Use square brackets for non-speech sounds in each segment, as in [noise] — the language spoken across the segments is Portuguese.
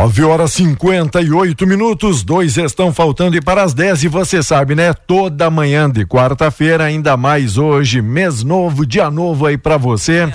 Nove horas cinquenta e oito minutos, dois estão faltando e para as dez e você sabe, né? Toda manhã de quarta-feira, ainda mais hoje, mês novo, dia novo aí para você.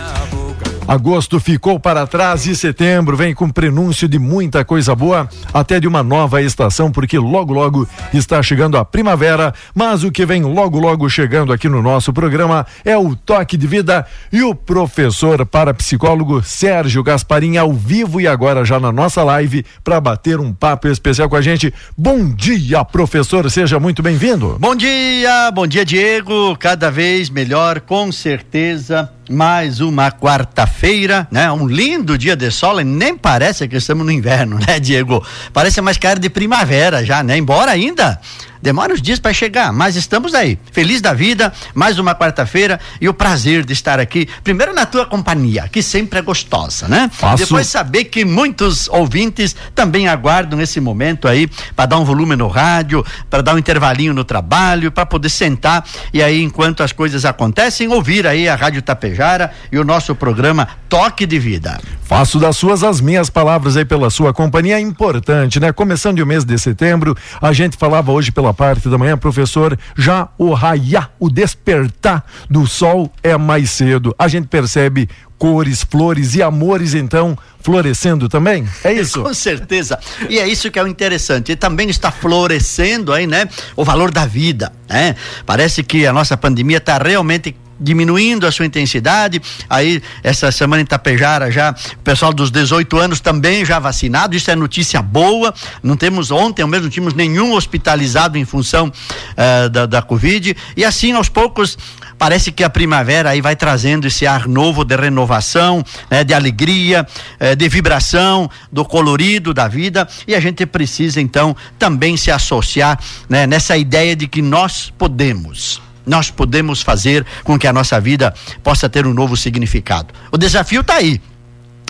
Agosto ficou para trás e setembro vem com prenúncio de muita coisa boa, até de uma nova estação, porque logo logo está chegando a primavera. Mas o que vem logo logo chegando aqui no nosso programa é o toque de vida e o professor parapsicólogo Sérgio Gasparim ao vivo e agora já na nossa live para bater um papo especial com a gente. Bom dia, professor, seja muito bem-vindo. Bom dia, bom dia, Diego. Cada vez melhor, com certeza mais uma quarta-feira, né? Um lindo dia de sol e nem parece que estamos no inverno, [laughs] né, Diego? Parece mais cara de primavera já, né? Embora ainda Demora uns dias para chegar, mas estamos aí. Feliz da vida, mais uma quarta-feira e o prazer de estar aqui, primeiro na tua companhia, que sempre é gostosa, né? Faço. Depois saber que muitos ouvintes também aguardam esse momento aí para dar um volume no rádio, para dar um intervalinho no trabalho, para poder sentar e aí enquanto as coisas acontecem, ouvir aí a Rádio Tapejara e o nosso programa Toque de Vida. Faço das suas as minhas palavras aí pela sua companhia, é importante, né? Começando o mês de setembro, a gente falava hoje pela parte da manhã, professor, já o raiar, o despertar do sol é mais cedo. A gente percebe cores, flores e amores, então, florescendo também? É [laughs] isso? Com certeza. E é isso que é o interessante. E também está florescendo aí, né? O valor da vida, né? Parece que a nossa pandemia está realmente diminuindo a sua intensidade. Aí, essa semana em Tapejara, já o pessoal dos 18 anos também já vacinado. Isso é notícia boa. Não temos ontem, ao mesmo tínhamos nenhum hospitalizado em função uh, da, da Covid. E assim, aos poucos, parece que a primavera aí vai trazendo esse ar novo de renovação, né, de alegria, eh, de vibração, do colorido da vida. E a gente precisa, então, também se associar né, nessa ideia de que nós podemos nós podemos fazer com que a nossa vida possa ter um novo significado. O desafio está aí.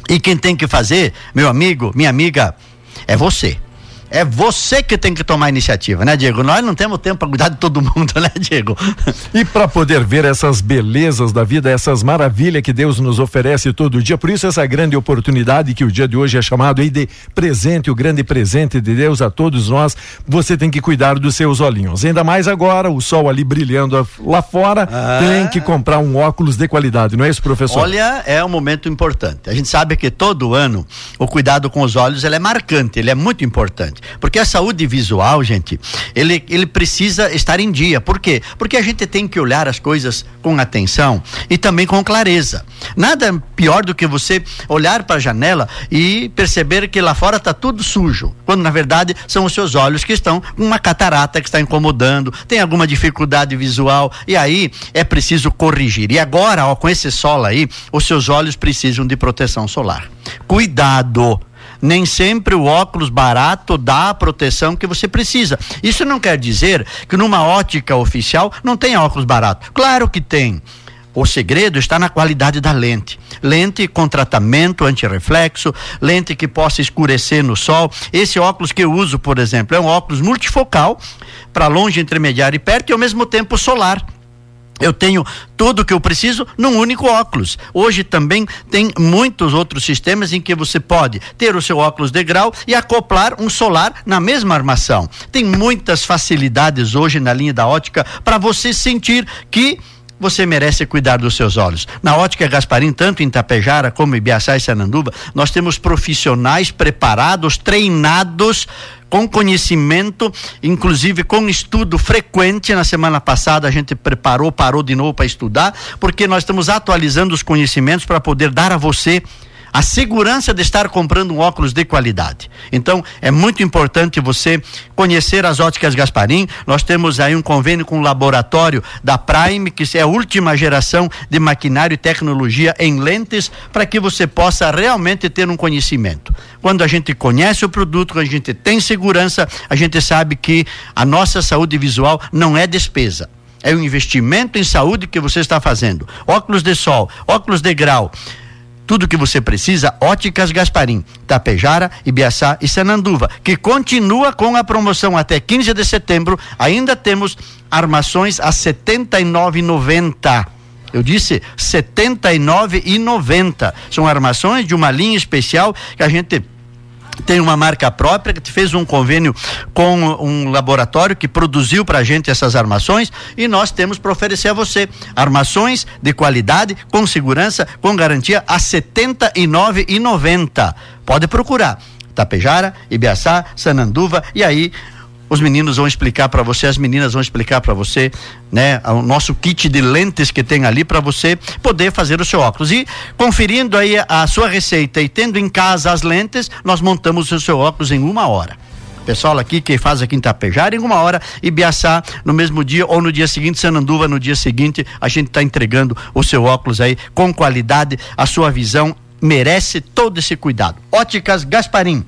E quem tem que fazer, meu amigo, minha amiga, é você. É você que tem que tomar a iniciativa, né, Diego? Nós não temos tempo para cuidar de todo mundo, [laughs] né, Diego? E para poder ver essas belezas da vida, essas maravilhas que Deus nos oferece todo dia, por isso essa grande oportunidade que o dia de hoje é chamado aí de presente, o grande presente de Deus a todos nós, você tem que cuidar dos seus olhinhos. Ainda mais agora, o sol ali brilhando lá fora, ah. tem que comprar um óculos de qualidade, não é isso, professor? Olha, é um momento importante. A gente sabe que todo ano o cuidado com os olhos ele é marcante, ele é muito importante. Porque a saúde visual, gente, ele, ele precisa estar em dia. Por quê? Porque a gente tem que olhar as coisas com atenção e também com clareza. Nada pior do que você olhar para a janela e perceber que lá fora está tudo sujo, quando na verdade são os seus olhos que estão com uma catarata que está incomodando, tem alguma dificuldade visual e aí é preciso corrigir. E agora, ó, com esse sol aí, os seus olhos precisam de proteção solar. Cuidado! Nem sempre o óculos barato dá a proteção que você precisa. Isso não quer dizer que numa ótica oficial não tem óculos barato. Claro que tem. O segredo está na qualidade da lente. Lente com tratamento antirreflexo, lente que possa escurecer no sol. Esse óculos que eu uso, por exemplo, é um óculos multifocal para longe, intermediário e perto e ao mesmo tempo solar eu tenho tudo o que eu preciso num único óculos. Hoje também tem muitos outros sistemas em que você pode ter o seu óculos de grau e acoplar um solar na mesma armação. Tem muitas facilidades hoje na linha da ótica para você sentir que você merece cuidar dos seus olhos. Na Ótica Gasparim, tanto em Tapejara como em Biaçá e Sananduva, nós temos profissionais preparados, treinados com conhecimento, inclusive com estudo frequente. Na semana passada a gente preparou, parou de novo para estudar, porque nós estamos atualizando os conhecimentos para poder dar a você a segurança de estar comprando um óculos de qualidade. Então, é muito importante você conhecer as óticas Gasparim. Nós temos aí um convênio com o laboratório da Prime, que é a última geração de maquinário e tecnologia em lentes, para que você possa realmente ter um conhecimento. Quando a gente conhece o produto, quando a gente tem segurança, a gente sabe que a nossa saúde visual não é despesa é um investimento em saúde que você está fazendo. Óculos de sol, óculos de grau, tudo que você precisa, Óticas Gasparim, Tapejara, Ibiaçá e Sananduva, que continua com a promoção até 15 de setembro. Ainda temos armações a R$ 79,90. Eu disse R$ 79,90. São armações de uma linha especial que a gente tem uma marca própria que fez um convênio com um laboratório que produziu para a gente essas armações e nós temos para oferecer a você armações de qualidade, com segurança, com garantia a R$ 79,90. Pode procurar. Tapejara, Ibiaçá, Sananduva e aí os meninos vão explicar para você, as meninas vão explicar para você, né, o nosso kit de lentes que tem ali para você poder fazer o seu óculos. E conferindo aí a sua receita e tendo em casa as lentes, nós montamos o seu óculos em uma hora pessoal aqui que faz aqui em Tapejara em uma hora e Biaçá no mesmo dia ou no dia seguinte, Sananduva no dia seguinte, a gente está entregando o seu óculos aí com qualidade, a sua visão merece todo esse cuidado. Óticas Gasparim,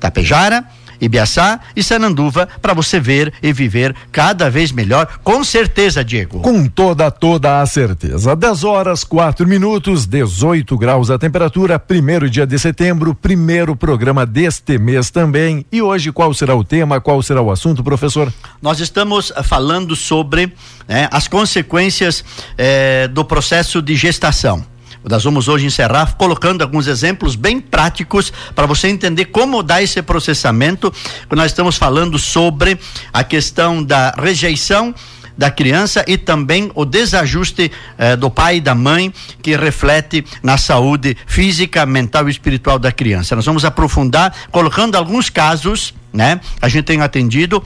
Tapejara, Ibiaçá e Sananduva para você ver e viver cada vez melhor, com certeza, Diego. Com toda, toda a certeza. 10 horas, 4 minutos, 18 graus a temperatura, primeiro dia de setembro, primeiro programa deste mês também. E hoje qual será o tema, qual será o assunto, professor? Nós estamos falando sobre né, as consequências eh, do processo de gestação. Nós vamos hoje encerrar colocando alguns exemplos bem práticos para você entender como dar esse processamento. Nós estamos falando sobre a questão da rejeição da criança e também o desajuste eh, do pai e da mãe que reflete na saúde física, mental e espiritual da criança. Nós vamos aprofundar colocando alguns casos, né? A gente tem atendido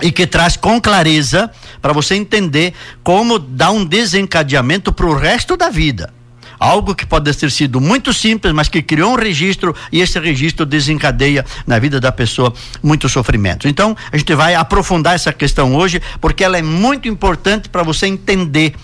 e que traz com clareza para você entender como dar um desencadeamento para o resto da vida algo que pode ter sido muito simples, mas que criou um registro e esse registro desencadeia na vida da pessoa muitos sofrimentos. Então, a gente vai aprofundar essa questão hoje, porque ela é muito importante para você entender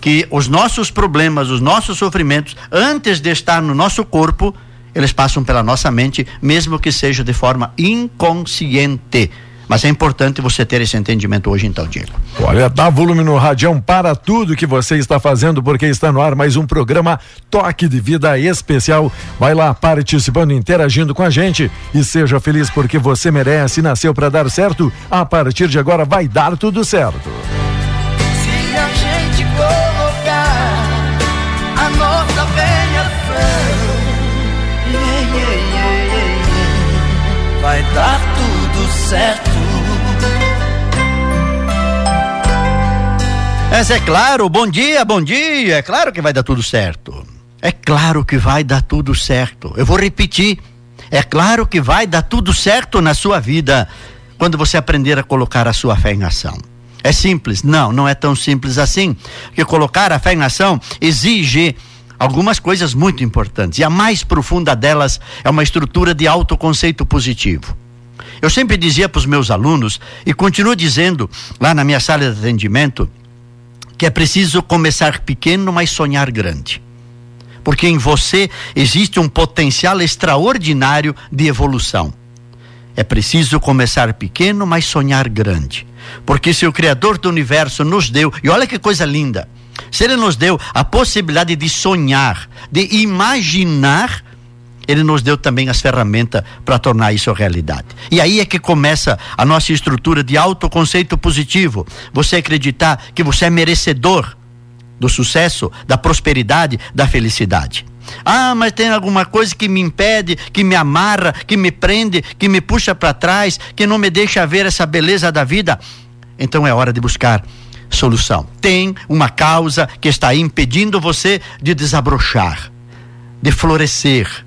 que os nossos problemas, os nossos sofrimentos, antes de estar no nosso corpo, eles passam pela nossa mente, mesmo que seja de forma inconsciente. Mas é importante você ter esse entendimento hoje, então, Diego. Olha, dá volume no radião para tudo que você está fazendo, porque está no ar mais um programa Toque de Vida Especial. Vai lá participando, interagindo com a gente e seja feliz porque você merece, nasceu para dar certo. A partir de agora vai dar tudo certo. Se a gente colocar a nossa velha yeah, yeah, yeah, vai dar tudo certo. Mas é claro, bom dia, bom dia. É claro que vai dar tudo certo. É claro que vai dar tudo certo. Eu vou repetir. É claro que vai dar tudo certo na sua vida quando você aprender a colocar a sua fé em ação. É simples? Não, não é tão simples assim. Porque colocar a fé em ação exige algumas coisas muito importantes. E a mais profunda delas é uma estrutura de autoconceito positivo. Eu sempre dizia para os meus alunos, e continuo dizendo lá na minha sala de atendimento, que é preciso começar pequeno, mas sonhar grande. Porque em você existe um potencial extraordinário de evolução. É preciso começar pequeno, mas sonhar grande. Porque se o Criador do universo nos deu, e olha que coisa linda, se Ele nos deu a possibilidade de sonhar, de imaginar, ele nos deu também as ferramentas para tornar isso realidade. E aí é que começa a nossa estrutura de autoconceito positivo. Você acreditar que você é merecedor do sucesso, da prosperidade, da felicidade. Ah, mas tem alguma coisa que me impede, que me amarra, que me prende, que me puxa para trás, que não me deixa ver essa beleza da vida. Então é hora de buscar solução. Tem uma causa que está impedindo você de desabrochar, de florescer,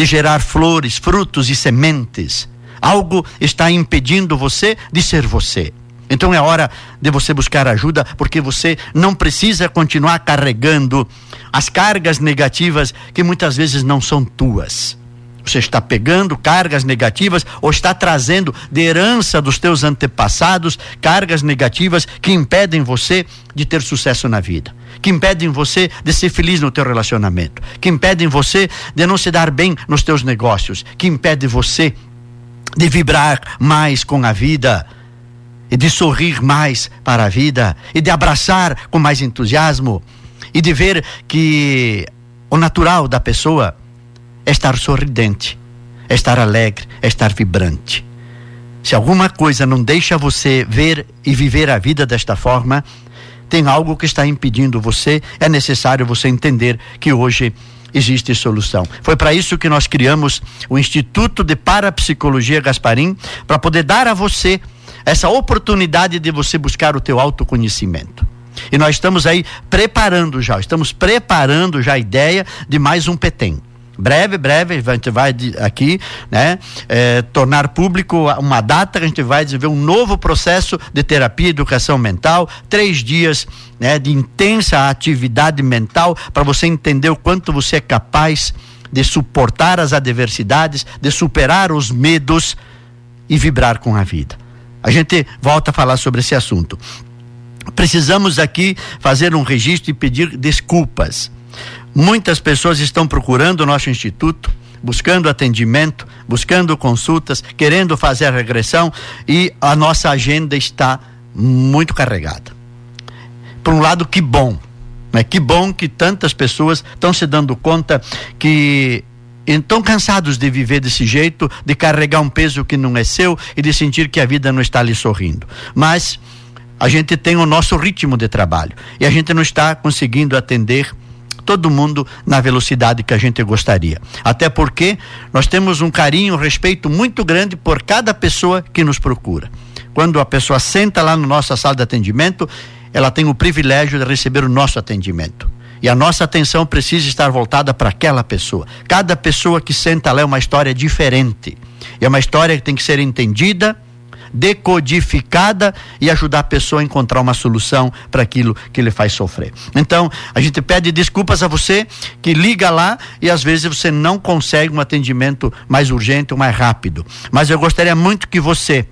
de gerar flores, frutos e sementes. Algo está impedindo você de ser você. Então é hora de você buscar ajuda, porque você não precisa continuar carregando as cargas negativas que muitas vezes não são tuas. Você está pegando cargas negativas ou está trazendo de herança dos teus antepassados cargas negativas que impedem você de ter sucesso na vida que impedem você de ser feliz no teu relacionamento, que impedem você de não se dar bem nos teus negócios, que impede você de vibrar mais com a vida e de sorrir mais para a vida e de abraçar com mais entusiasmo e de ver que o natural da pessoa é estar sorridente, é estar alegre, é estar vibrante. Se alguma coisa não deixa você ver e viver a vida desta forma, tem algo que está impedindo você, é necessário você entender que hoje existe solução. Foi para isso que nós criamos o Instituto de Parapsicologia Gasparim, para poder dar a você essa oportunidade de você buscar o teu autoconhecimento. E nós estamos aí preparando já, estamos preparando já a ideia de mais um PETEM breve, breve, a gente vai aqui, né, é, tornar público uma data, a gente vai desenvolver um novo processo de terapia e educação mental, três dias né, de intensa atividade mental para você entender o quanto você é capaz de suportar as adversidades, de superar os medos e vibrar com a vida. A gente volta a falar sobre esse assunto. Precisamos aqui fazer um registro e pedir desculpas Muitas pessoas estão procurando o nosso instituto, buscando atendimento, buscando consultas, querendo fazer regressão e a nossa agenda está muito carregada. Por um lado, que bom, né? Que bom que tantas pessoas estão se dando conta que estão cansados de viver desse jeito, de carregar um peso que não é seu e de sentir que a vida não está lhe sorrindo. Mas a gente tem o nosso ritmo de trabalho e a gente não está conseguindo atender todo mundo na velocidade que a gente gostaria. Até porque nós temos um carinho, um respeito muito grande por cada pessoa que nos procura. Quando a pessoa senta lá na nossa sala de atendimento, ela tem o privilégio de receber o nosso atendimento. E a nossa atenção precisa estar voltada para aquela pessoa. Cada pessoa que senta lá é uma história diferente. É uma história que tem que ser entendida decodificada e ajudar a pessoa a encontrar uma solução para aquilo que ele faz sofrer. Então, a gente pede desculpas a você que liga lá e às vezes você não consegue um atendimento mais urgente ou mais rápido. Mas eu gostaria muito que você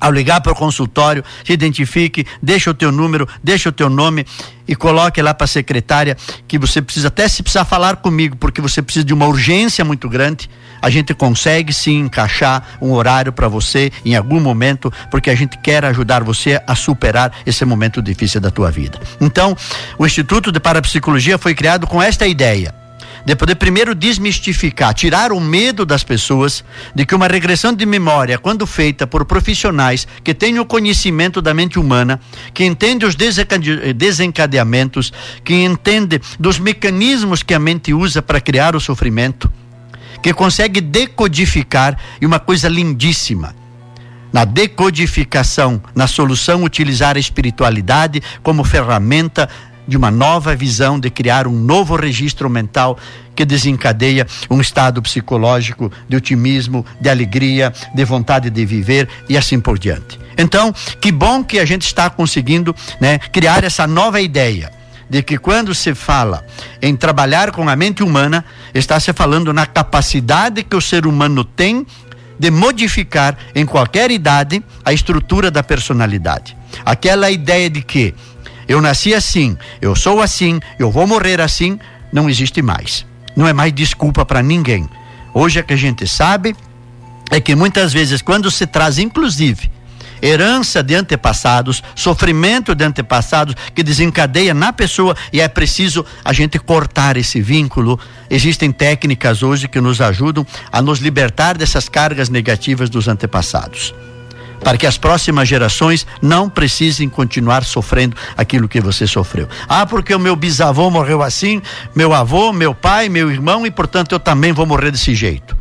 ao ligar para o consultório, se identifique, deixa o teu número, deixa o teu nome e coloque lá para a secretária que você precisa, até se precisar falar comigo, porque você precisa de uma urgência muito grande, a gente consegue sim encaixar um horário para você em algum momento, porque a gente quer ajudar você a superar esse momento difícil da tua vida. Então, o Instituto de Parapsicologia foi criado com esta ideia de poder primeiro desmistificar, tirar o medo das pessoas de que uma regressão de memória, quando feita por profissionais que têm o conhecimento da mente humana, que entende os desencadeamentos, que entende dos mecanismos que a mente usa para criar o sofrimento, que consegue decodificar e uma coisa lindíssima, na decodificação, na solução, utilizar a espiritualidade como ferramenta de uma nova visão de criar um novo registro mental que desencadeia um estado psicológico de otimismo, de alegria, de vontade de viver e assim por diante. Então, que bom que a gente está conseguindo né, criar essa nova ideia de que quando se fala em trabalhar com a mente humana, está se falando na capacidade que o ser humano tem de modificar em qualquer idade a estrutura da personalidade. Aquela ideia de que eu nasci assim, eu sou assim, eu vou morrer assim, não existe mais. Não é mais desculpa para ninguém. Hoje é que a gente sabe é que muitas vezes quando se traz inclusive herança de antepassados, sofrimento de antepassados que desencadeia na pessoa e é preciso a gente cortar esse vínculo. Existem técnicas hoje que nos ajudam a nos libertar dessas cargas negativas dos antepassados para que as próximas gerações não precisem continuar sofrendo aquilo que você sofreu. Ah, porque o meu bisavô morreu assim, meu avô, meu pai, meu irmão e portanto eu também vou morrer desse jeito.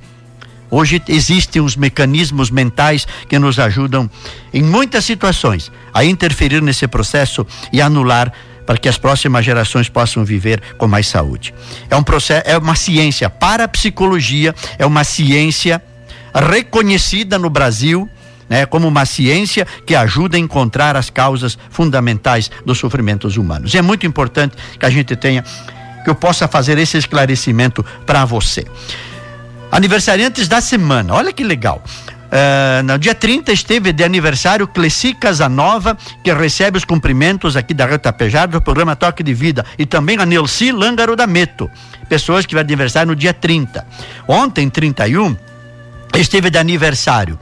Hoje existem os mecanismos mentais que nos ajudam em muitas situações a interferir nesse processo e anular para que as próximas gerações possam viver com mais saúde. É um processo, é uma ciência para a psicologia, é uma ciência reconhecida no Brasil né, como uma ciência que ajuda a encontrar as causas fundamentais dos sofrimentos humanos. E é muito importante que a gente tenha, que eu possa fazer esse esclarecimento para você. Aniversariantes da semana, olha que legal. Uh, no dia 30 esteve de aniversário Cleci Casanova, que recebe os cumprimentos aqui da Reta Pejar do programa Toque de Vida, e também a Nelci Lângaro da Meto, pessoas que vai aniversário no dia 30. Ontem, 31, esteve de aniversário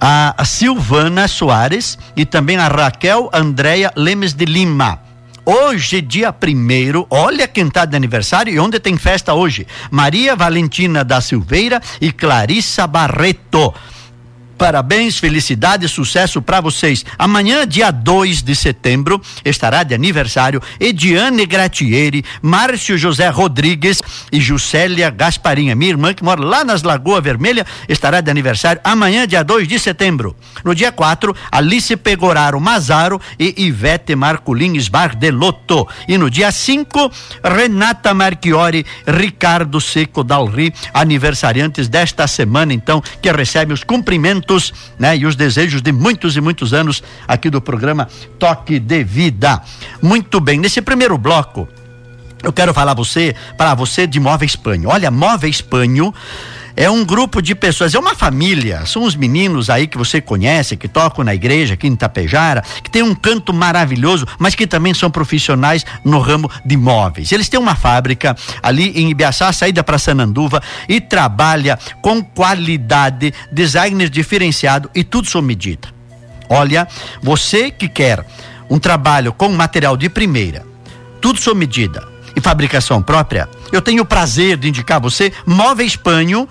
a Silvana Soares e também a Raquel Andréia Lemes de Lima. Hoje, dia primeiro, olha quem está de aniversário e onde tem festa hoje. Maria Valentina da Silveira e Clarissa Barreto. Parabéns, felicidade e sucesso para vocês. Amanhã, dia 2 de setembro, estará de aniversário Ediane Gratieri, Márcio José Rodrigues e Juscelia Gasparinha. Minha irmã que mora lá nas Lagoa Vermelha estará de aniversário amanhã, dia 2 de setembro. No dia 4, Alice Pegoraro Mazaro e Ivete Marculins Bardelotto. E no dia 5, Renata Marchiori, Ricardo Seco Dalri, aniversariantes desta semana, então, que recebem os cumprimentos né? E os desejos de muitos e muitos anos aqui do programa Toque de Vida. Muito bem, nesse primeiro bloco, eu quero falar você, para você de Móveis Panho. Olha, Móveis Panho é um grupo de pessoas, é uma família, são os meninos aí que você conhece, que tocam na igreja aqui em Itapejara, que tem um canto maravilhoso, mas que também são profissionais no ramo de móveis. Eles têm uma fábrica ali em Ibiaçá, saída para Sananduva, e trabalha com qualidade, designer diferenciado e tudo sob medida. Olha, você que quer um trabalho com material de primeira, tudo sob medida, e fabricação própria, eu tenho o prazer de indicar você Móveis Panho,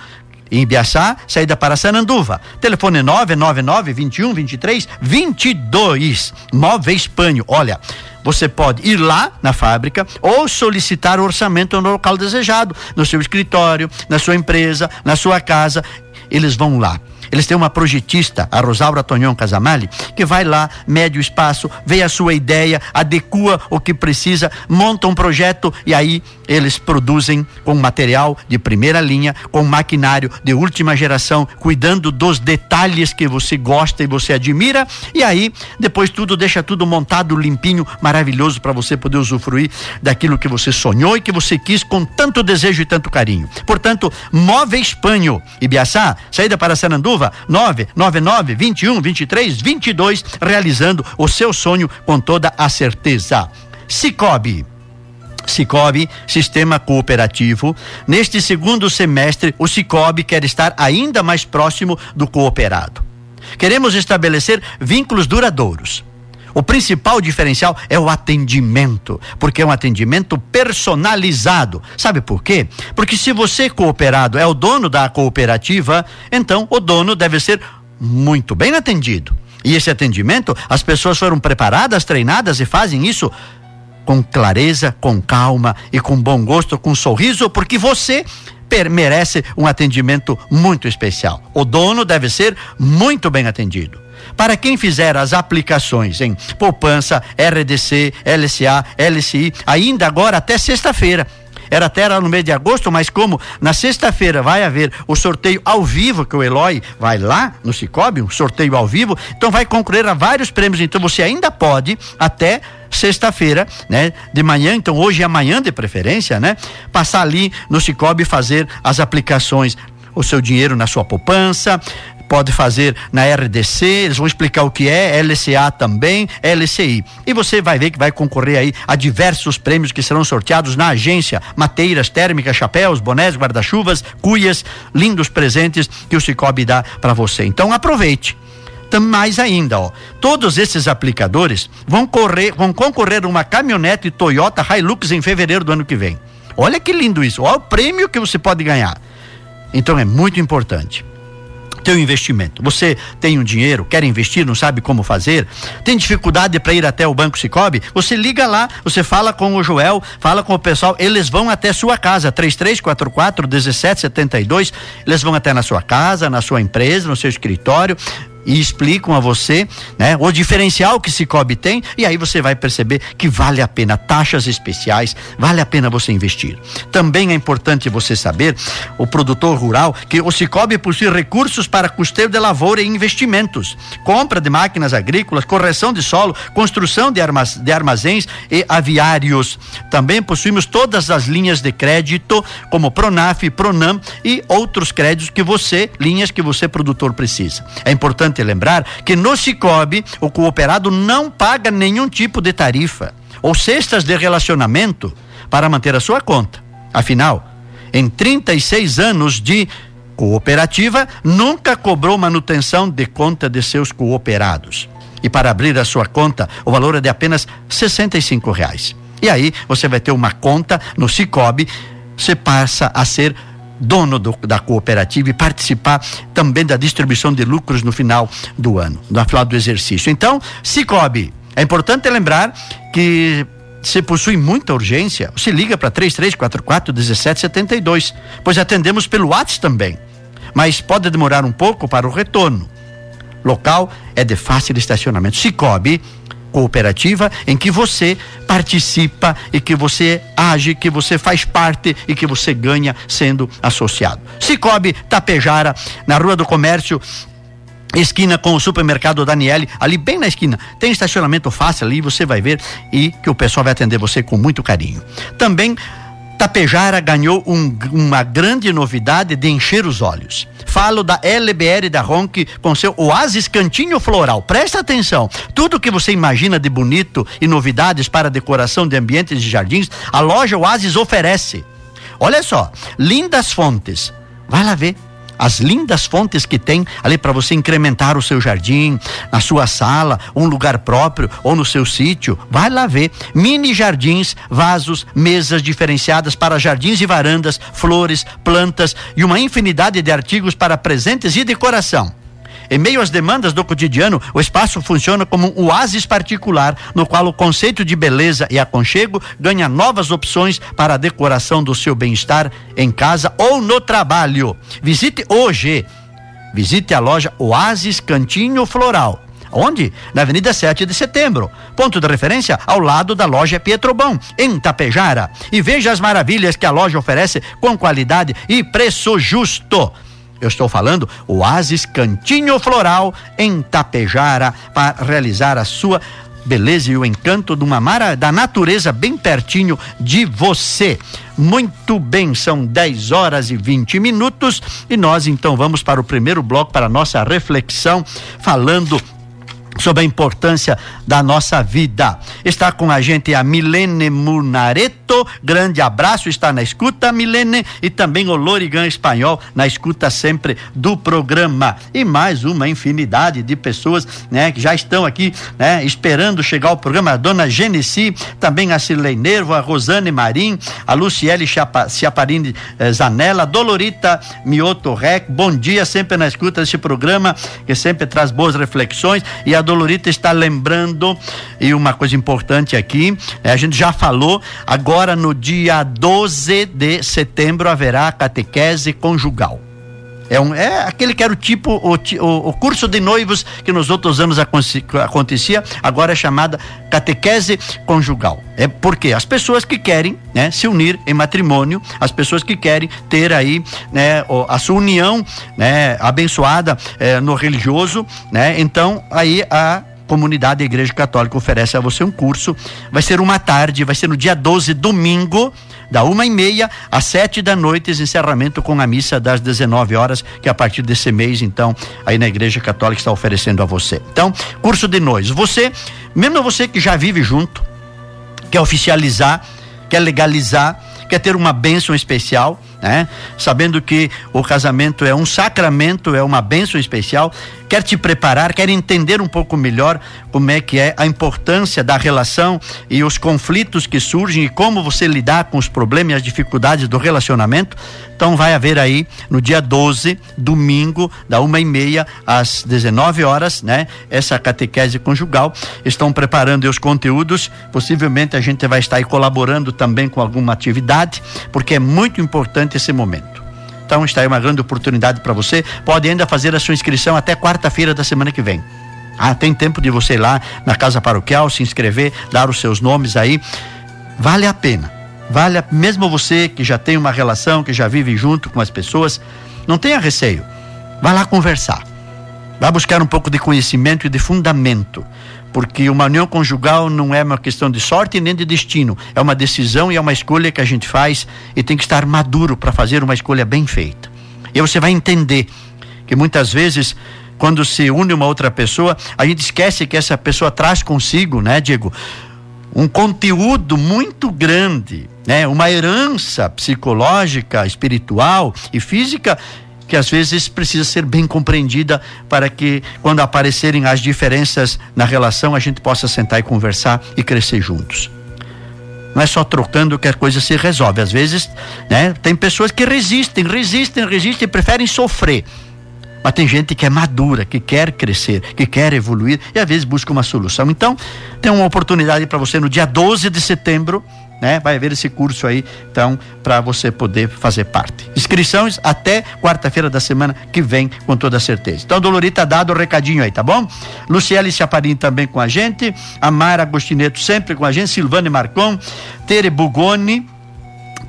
em Ibiaçá, saída para Sananduva. Telefone 999 21 23 22. Móveis Panho. Olha, você pode ir lá na fábrica ou solicitar o orçamento no local desejado, no seu escritório, na sua empresa, na sua casa. Eles vão lá eles têm uma projetista, a Rosaura Tonhon Casamali, que vai lá, mede o espaço, vê a sua ideia, adequa o que precisa, monta um projeto e aí eles produzem com material de primeira linha, com maquinário de última geração, cuidando dos detalhes que você gosta e você admira. E aí, depois tudo deixa tudo montado, limpinho, maravilhoso para você poder usufruir daquilo que você sonhou e que você quis com tanto desejo e tanto carinho. Portanto, Móveis Panho, Ibiaçá, saída para Sanandu, Silva, 999 21 23 22, realizando o seu sonho com toda a certeza. Cicobi. Cicobi, Sistema Cooperativo. Neste segundo semestre, o Cicobi quer estar ainda mais próximo do cooperado. Queremos estabelecer vínculos duradouros o principal diferencial é o atendimento, porque é um atendimento personalizado. Sabe por quê? Porque se você cooperado é o dono da cooperativa, então o dono deve ser muito bem atendido. E esse atendimento, as pessoas foram preparadas, treinadas e fazem isso com clareza, com calma e com bom gosto, com sorriso, porque você merece um atendimento muito especial. O dono deve ser muito bem atendido. Para quem fizer as aplicações em poupança, RDC, LCA, LCI, ainda agora até sexta-feira. Era até era no mês de agosto, mas como na sexta-feira vai haver o sorteio ao vivo, que o Eloy vai lá no Cicobi, um sorteio ao vivo, então vai concorrer a vários prêmios. Então você ainda pode, até sexta-feira, né? De manhã, então hoje e amanhã de preferência, né? Passar ali no Cicobi e fazer as aplicações o seu dinheiro na sua poupança, pode fazer na RDC, eles vão explicar o que é, LCA também, LCI. E você vai ver que vai concorrer aí a diversos prêmios que serão sorteados na agência, mateiras térmicas, chapéus, bonés, guarda-chuvas, cuias, lindos presentes que o Cicobi dá para você. Então aproveite mais ainda, ó. Todos esses aplicadores vão correr, vão concorrer uma caminhonete Toyota Hilux em fevereiro do ano que vem. Olha que lindo isso. Olha o prêmio que você pode ganhar. Então é muito importante teu investimento. Você tem um dinheiro, quer investir, não sabe como fazer, tem dificuldade para ir até o Banco Cicobi? Você liga lá, você fala com o Joel, fala com o pessoal, eles vão até sua casa, 3344 1772, eles vão até na sua casa, na sua empresa, no seu escritório, e explicam a você, né, o diferencial que Cicobi tem e aí você vai perceber que vale a pena taxas especiais, vale a pena você investir. Também é importante você saber, o produtor rural, que o Cicobi possui recursos para custeio de lavoura e investimentos, compra de máquinas agrícolas, correção de solo, construção de, armaz, de armazéns e aviários. Também possuímos todas as linhas de crédito, como Pronaf, Pronam e outros créditos que você, linhas que você produtor precisa. É importante importante lembrar que no Cicobi o cooperado não paga nenhum tipo de tarifa ou cestas de relacionamento para manter a sua conta. Afinal, em 36 anos de cooperativa, nunca cobrou manutenção de conta de seus cooperados. E para abrir a sua conta, o valor é de apenas R$ reais. E aí você vai ter uma conta no Cicobi, você passa a ser dono do, da cooperativa e participar também da distribuição de lucros no final do ano, no final do exercício. Então, Cicobi, é importante lembrar que se possui muita urgência, se liga para 3344 1772, pois atendemos pelo WhatsApp também. Mas pode demorar um pouco para o retorno. Local é de fácil estacionamento. Cicobi cooperativa em que você participa e que você age, que você faz parte e que você ganha sendo associado. Cicobi Tapejara, na Rua do Comércio, esquina com o supermercado Daniele, ali bem na esquina. Tem estacionamento fácil ali, você vai ver e que o pessoal vai atender você com muito carinho. Também Tapejara ganhou um, uma grande novidade de encher os olhos. Falo da LBR da Ronk com seu Oasis Cantinho Floral. Presta atenção. Tudo que você imagina de bonito e novidades para decoração de ambientes e jardins, a loja Oasis oferece. Olha só, lindas fontes. Vai lá ver as lindas fontes que tem ali para você incrementar o seu jardim, na sua sala, um lugar próprio ou no seu sítio. Vai lá ver. Mini jardins, vasos, mesas diferenciadas para jardins e varandas, flores, plantas e uma infinidade de artigos para presentes e decoração. Em meio às demandas do cotidiano, o espaço funciona como um oásis particular, no qual o conceito de beleza e aconchego ganha novas opções para a decoração do seu bem-estar em casa ou no trabalho. Visite hoje. Visite a loja Oasis Cantinho Floral. Onde? Na Avenida 7 de Setembro. Ponto de referência ao lado da loja Pietrobão, em Tapejara. E veja as maravilhas que a loja oferece com qualidade e preço justo. Eu estou falando Oasis Cantinho Floral em Tapejara para realizar a sua beleza e o encanto de uma mara da natureza bem pertinho de você. Muito bem, são 10 horas e 20 minutos e nós então vamos para o primeiro bloco para a nossa reflexão falando sobre a importância da nossa vida. Está com a gente a Milene Munareto, grande abraço, está na escuta, Milene, e também o Lorigan Espanhol, na escuta sempre do programa. E mais uma infinidade de pessoas, né, que já estão aqui, né, esperando chegar ao programa. A dona Genesi, também a Cirlei Nervo, a Rosane Marim, a Luciele Chiaparini eh, Zanella, Dolorita Mioto Rec, bom dia, sempre na escuta desse programa, que sempre traz boas reflexões, e a Dolorita está lembrando, e uma coisa importante aqui, é, a gente já falou, agora no dia 12 de setembro haverá catequese conjugal. É, um, é aquele que era o tipo, o, o, o, curso de noivos que nos outros anos acontecia, agora é chamada catequese conjugal. É porque as pessoas que querem né, se unir em matrimônio, as pessoas que querem ter aí né, a sua união né, abençoada é, no religioso, né, então aí a comunidade da Igreja Católica oferece a você um curso. Vai ser uma tarde, vai ser no dia 12, domingo, da uma e meia às sete da noite, encerramento com a missa das 19 horas, que é a partir desse mês, então, aí na Igreja Católica está oferecendo a você. Então, curso de noivos. Você, mesmo você que já vive junto, quer oficializar, quer legalizar, quer ter uma bênção especial, né? Sabendo que o casamento é um sacramento, é uma bênção especial, quer te preparar, quer entender um pouco melhor como é que é a importância da relação e os conflitos que surgem e como você lidar com os problemas e as dificuldades do relacionamento. Então vai haver aí no dia 12, domingo, da uma e meia às 19 horas, né? Essa catequese conjugal. Estão preparando os conteúdos. Possivelmente a gente vai estar aí colaborando também com alguma atividade, porque é muito importante esse momento. Então está aí uma grande oportunidade para você. Pode ainda fazer a sua inscrição até quarta-feira da semana que vem. Ah, tem tempo de você ir lá na casa paroquial, se inscrever, dar os seus nomes aí. Vale a pena. Vale a, mesmo você que já tem uma relação, que já vive junto com as pessoas, não tenha receio. Vá lá conversar. Vá buscar um pouco de conhecimento e de fundamento porque uma união conjugal não é uma questão de sorte nem de destino, é uma decisão e é uma escolha que a gente faz e tem que estar maduro para fazer uma escolha bem feita. E você vai entender que muitas vezes quando se une uma outra pessoa, a gente esquece que essa pessoa traz consigo, né, Diego, um conteúdo muito grande, né, uma herança psicológica, espiritual e física que às vezes precisa ser bem compreendida para que quando aparecerem as diferenças na relação a gente possa sentar e conversar e crescer juntos. não é só trocando que a coisa se resolve. Às vezes, né, tem pessoas que resistem, resistem, resistem, preferem sofrer. Mas tem gente que é madura, que quer crescer, que quer evoluir e às vezes busca uma solução. Então, tem uma oportunidade para você no dia 12 de setembro né? Vai haver esse curso aí, então, para você poder fazer parte. Inscrições até quarta-feira da semana que vem, com toda certeza. Então, Dolorita, dado o recadinho aí, tá bom? Luciele Chaparim também com a gente, Amara Agostineto sempre com a gente, Silvane Marcon, Tere Bugoni,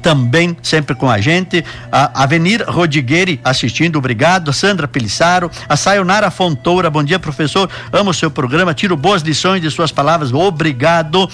também sempre com a gente. A Avenir Rodigueri assistindo, obrigado. Sandra Pelissaro, a Sayonara Fontoura, bom dia, professor. Amo seu programa, tiro boas lições de suas palavras, obrigado.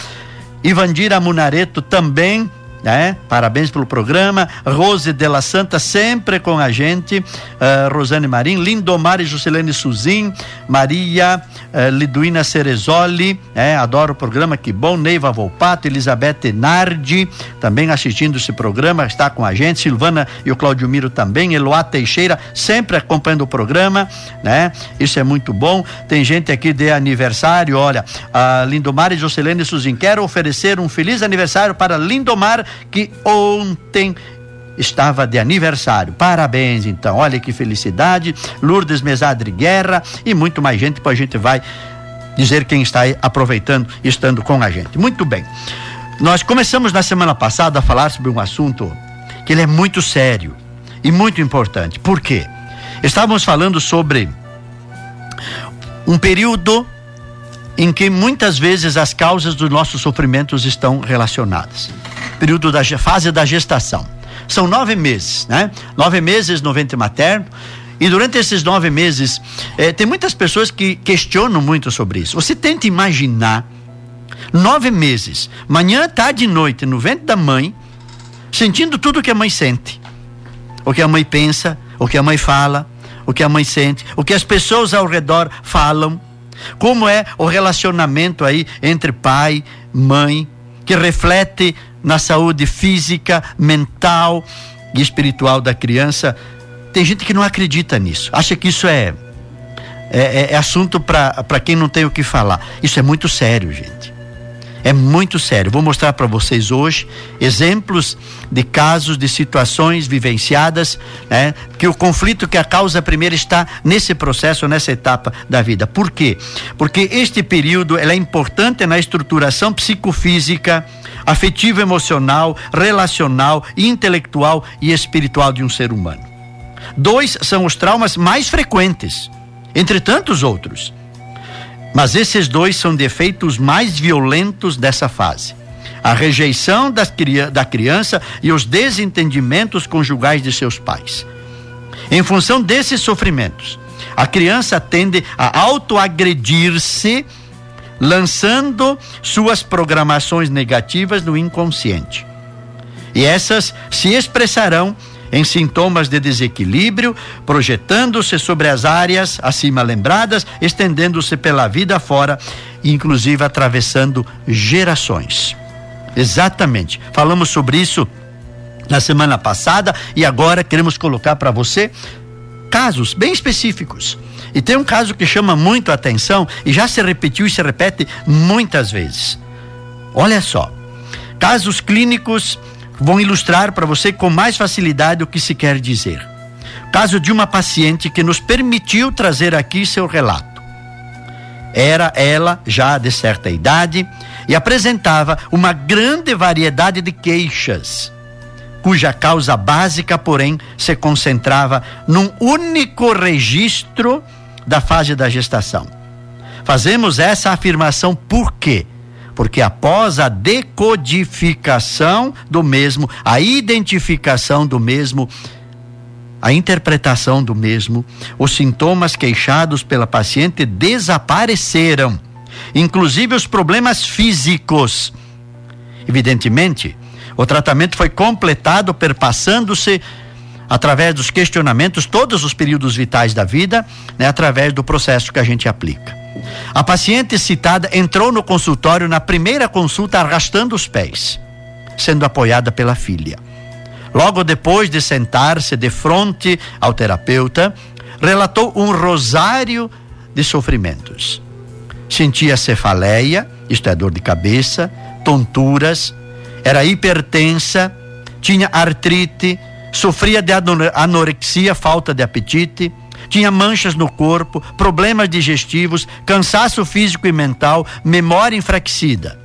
Ivandira Munareto também né? Parabéns pelo programa. Rose de la Santa sempre com a gente. Uh, Rosane Marim, Lindomar e Juscelene Suzin, Maria uh, Liduína Cerezoli, é, adoro o programa, que bom. Neiva Volpato, Elizabeth Nardi, também assistindo esse programa, está com a gente. Silvana e o Claudio Miro também. Eloá Teixeira, sempre acompanhando o programa, né? Isso é muito bom. Tem gente aqui de aniversário, olha, a Lindomar e Juscelene Suzin, quero oferecer um feliz aniversário para Lindomar que ontem estava de aniversário. Parabéns, então. Olha que felicidade. Lourdes Mesadre Guerra e muito mais gente, depois a gente vai dizer quem está aproveitando e estando com a gente. Muito bem. Nós começamos na semana passada a falar sobre um assunto que ele é muito sério e muito importante. Por quê? Estávamos falando sobre um período em que muitas vezes as causas dos nossos sofrimentos estão relacionadas período da fase da gestação. São nove meses, né? Nove meses no ventre materno. E durante esses nove meses, eh, tem muitas pessoas que questionam muito sobre isso. Você tenta imaginar nove meses, manhã, tarde e noite, no ventre da mãe, sentindo tudo o que a mãe sente, o que a mãe pensa, o que a mãe fala, o que a mãe sente, o que as pessoas ao redor falam, como é o relacionamento aí entre pai, mãe, que reflete na saúde física, mental e espiritual da criança. Tem gente que não acredita nisso, acha que isso é, é, é assunto para quem não tem o que falar. Isso é muito sério, gente. É muito sério. Vou mostrar para vocês hoje exemplos de casos, de situações vivenciadas, né, que o conflito que a causa primeira está nesse processo, nessa etapa da vida. Por quê? Porque este período é importante na estruturação psicofísica, afetivo, emocional, relacional, intelectual e espiritual de um ser humano. Dois são os traumas mais frequentes, entre tantos outros. Mas esses dois são defeitos mais violentos dessa fase. A rejeição da, da criança e os desentendimentos conjugais de seus pais. Em função desses sofrimentos, a criança tende a autoagredir-se lançando suas programações negativas no inconsciente. E essas se expressarão em sintomas de desequilíbrio, projetando-se sobre as áreas acima lembradas, estendendo-se pela vida fora, inclusive atravessando gerações. Exatamente. Falamos sobre isso na semana passada e agora queremos colocar para você casos bem específicos e tem um caso que chama muito a atenção e já se repetiu e se repete muitas vezes. Olha só, casos clínicos vão ilustrar para você com mais facilidade o que se quer dizer. Caso de uma paciente que nos permitiu trazer aqui seu relato. Era ela já de certa idade e apresentava uma grande variedade de queixas, cuja causa básica, porém, se concentrava num único registro da fase da gestação. Fazemos essa afirmação por quê? Porque após a decodificação do mesmo, a identificação do mesmo, a interpretação do mesmo, os sintomas queixados pela paciente desapareceram, inclusive os problemas físicos. Evidentemente, o tratamento foi completado perpassando-se através dos questionamentos, todos os períodos vitais da vida, né, através do processo que a gente aplica. A paciente citada entrou no consultório na primeira consulta arrastando os pés, sendo apoiada pela filha. Logo depois de sentar-se de frente ao terapeuta, relatou um rosário de sofrimentos. Sentia cefaleia, isto é, dor de cabeça, tonturas, Era hipertensa, tinha artrite, sofria de anorexia, falta de apetite, tinha manchas no corpo, problemas digestivos, cansaço físico e mental, memória enfraquecida.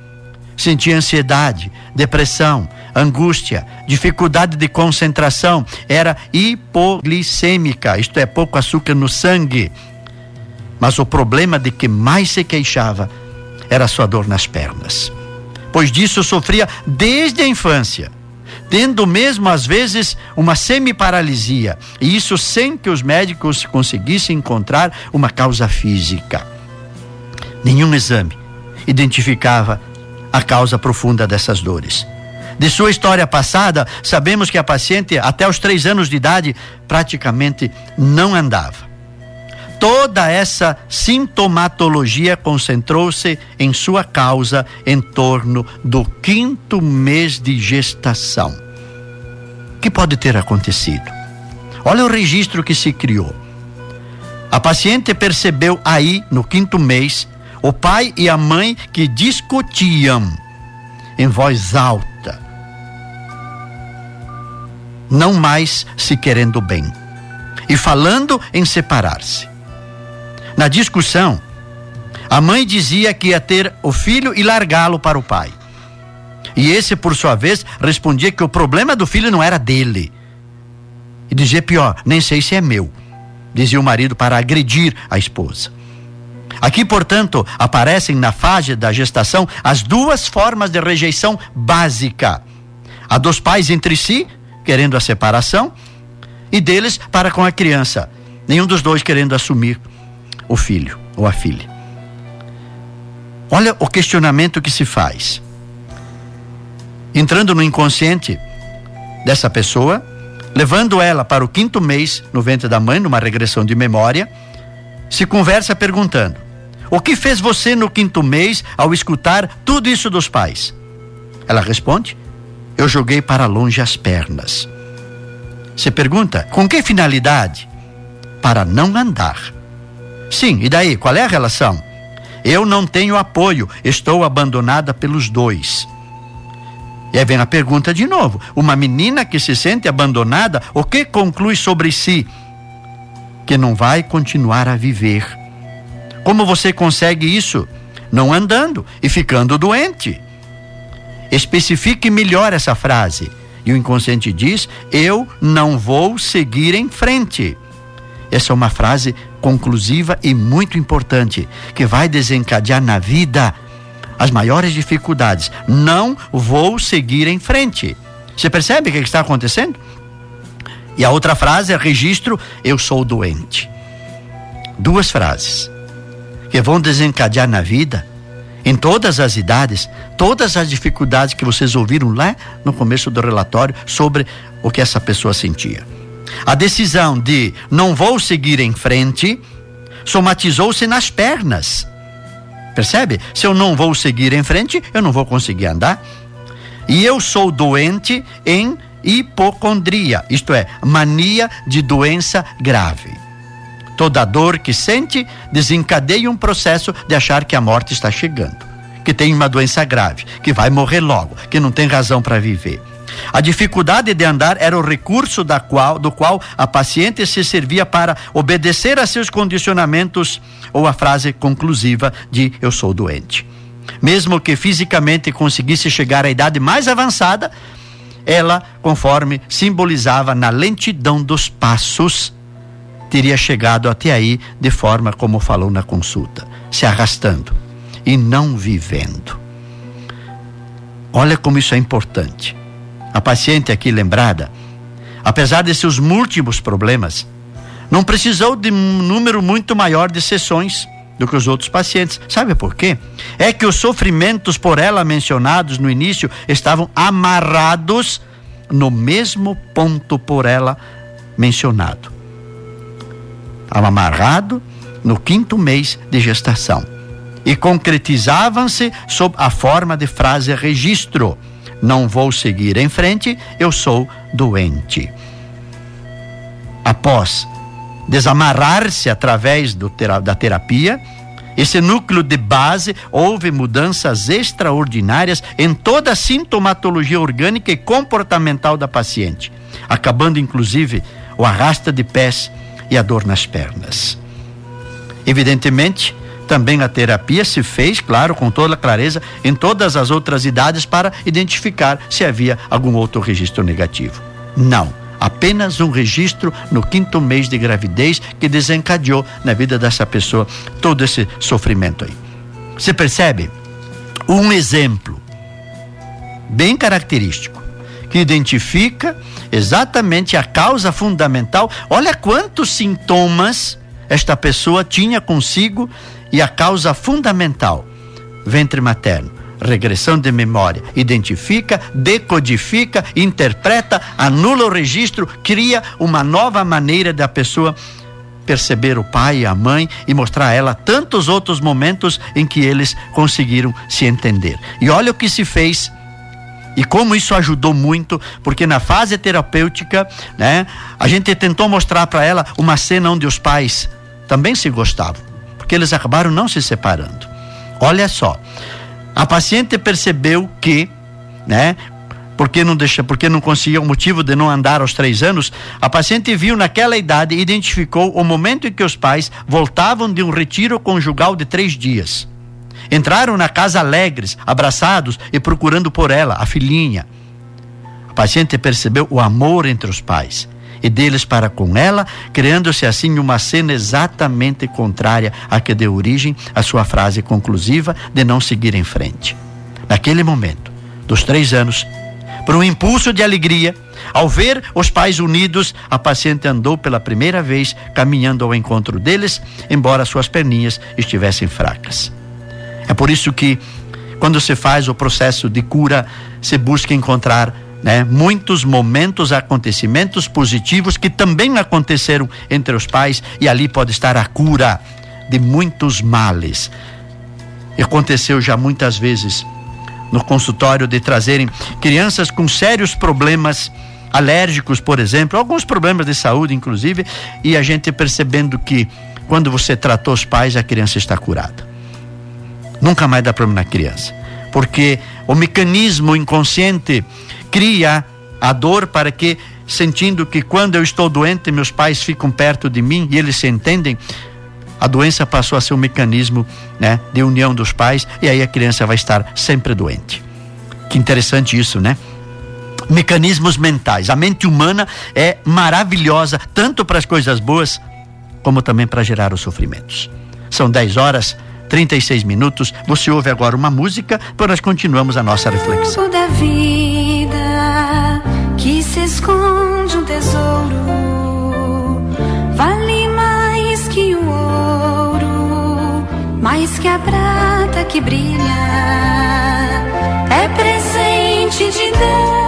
Sentia ansiedade, depressão, angústia, dificuldade de concentração, era hipoglicêmica, isto é, pouco açúcar no sangue. Mas o problema de que mais se queixava era sua dor nas pernas. Pois disso sofria desde a infância, tendo mesmo às vezes uma semiparalisia, e isso sem que os médicos conseguissem encontrar uma causa física. Nenhum exame identificava a causa profunda dessas dores. De sua história passada, sabemos que a paciente, até os três anos de idade, praticamente não andava. Toda essa sintomatologia concentrou-se em sua causa em torno do quinto mês de gestação. O que pode ter acontecido? Olha o registro que se criou. A paciente percebeu aí, no quinto mês, o pai e a mãe que discutiam em voz alta não mais se querendo bem e falando em separar-se. Na discussão, a mãe dizia que ia ter o filho e largá-lo para o pai. E esse, por sua vez, respondia que o problema do filho não era dele. E dizia pior: nem sei se é meu, dizia o marido para agredir a esposa. Aqui, portanto, aparecem na fase da gestação as duas formas de rejeição básica: a dos pais entre si querendo a separação, e deles para com a criança, nenhum dos dois querendo assumir o filho ou a filha. Olha o questionamento que se faz. Entrando no inconsciente dessa pessoa, levando ela para o quinto mês no ventre da mãe, numa regressão de memória, se conversa perguntando: O que fez você no quinto mês ao escutar tudo isso dos pais? Ela responde: eu joguei para longe as pernas. Você pergunta, com que finalidade? Para não andar. Sim, e daí? Qual é a relação? Eu não tenho apoio, estou abandonada pelos dois. E aí vem a pergunta de novo: uma menina que se sente abandonada, o que conclui sobre si? Que não vai continuar a viver. Como você consegue isso? Não andando e ficando doente. Especifique melhor essa frase. E o inconsciente diz: Eu não vou seguir em frente. Essa é uma frase conclusiva e muito importante, que vai desencadear na vida as maiores dificuldades. Não vou seguir em frente. Você percebe o que está acontecendo? E a outra frase é registro: Eu sou doente. Duas frases que vão desencadear na vida em todas as idades, todas as dificuldades que vocês ouviram lá no começo do relatório sobre o que essa pessoa sentia. A decisão de não vou seguir em frente somatizou-se nas pernas. Percebe? Se eu não vou seguir em frente, eu não vou conseguir andar. E eu sou doente em hipocondria, isto é, mania de doença grave. Toda dor que sente desencadeia um processo de achar que a morte está chegando, que tem uma doença grave, que vai morrer logo, que não tem razão para viver. A dificuldade de andar era o recurso da qual, do qual a paciente se servia para obedecer a seus condicionamentos ou a frase conclusiva de eu sou doente. Mesmo que fisicamente conseguisse chegar à idade mais avançada, ela, conforme simbolizava na lentidão dos passos, teria chegado até aí de forma como falou na consulta, se arrastando e não vivendo. Olha como isso é importante. A paciente aqui lembrada, apesar de seus múltiplos problemas, não precisou de um número muito maior de sessões do que os outros pacientes. Sabe por quê? É que os sofrimentos por ela mencionados no início estavam amarrados no mesmo ponto por ela mencionado amarrado no quinto mês de gestação. E concretizavam-se sob a forma de frase registro: Não vou seguir em frente, eu sou doente. Após desamarrar-se através do, da terapia, Esse núcleo de base houve mudanças extraordinárias em toda a sintomatologia orgânica e comportamental da paciente, acabando inclusive o arrasta de pés e a dor nas pernas. Evidentemente, também a terapia se fez, claro, com toda clareza, em todas as outras idades para identificar se havia algum outro registro negativo. Não apenas um registro no quinto mês de gravidez que desencadeou na vida dessa pessoa todo esse sofrimento aí. Você percebe? Um exemplo bem característico que identifica exatamente a causa fundamental. Olha quantos sintomas esta pessoa tinha consigo e a causa fundamental: ventre materno. Regressão de memória, identifica, decodifica, interpreta, anula o registro, cria uma nova maneira da pessoa perceber o pai e a mãe e mostrar a ela tantos outros momentos em que eles conseguiram se entender. E olha o que se fez e como isso ajudou muito, porque na fase terapêutica, né, a gente tentou mostrar para ela uma cena onde os pais também se gostavam, porque eles acabaram não se separando. Olha só, a paciente percebeu que, né, porque não deixa, porque não conseguia o motivo de não andar aos três anos, a paciente viu naquela idade e identificou o momento em que os pais voltavam de um retiro conjugal de três dias. Entraram na casa alegres, abraçados e procurando por ela, a filhinha. A paciente percebeu o amor entre os pais e deles para com ela, criando-se assim uma cena exatamente contrária à que deu origem à sua frase conclusiva de não seguir em frente. Naquele momento, dos três anos, por um impulso de alegria, ao ver os pais unidos, a paciente andou pela primeira vez caminhando ao encontro deles, embora suas perninhas estivessem fracas. É por isso que, quando se faz o processo de cura, se busca encontrar né? Muitos momentos, acontecimentos positivos que também aconteceram entre os pais e ali pode estar a cura de muitos males. Aconteceu já muitas vezes no consultório de trazerem crianças com sérios problemas alérgicos, por exemplo, alguns problemas de saúde, inclusive, e a gente percebendo que quando você tratou os pais, a criança está curada. Nunca mais dá problema na criança, porque o mecanismo inconsciente cria a dor para que, sentindo que quando eu estou doente, meus pais ficam perto de mim e eles se entendem, a doença passou a ser um mecanismo né, de união dos pais e aí a criança vai estar sempre doente. Que interessante isso, né? Mecanismos mentais. A mente humana é maravilhosa, tanto para as coisas boas, como também para gerar os sofrimentos. São 10 horas 36 minutos. Você ouve agora uma música, para nós continuamos a nossa reflexão. Da vida que se esconde um tesouro vale mais que o ouro, mais que a prata que brilha. É presente de Deus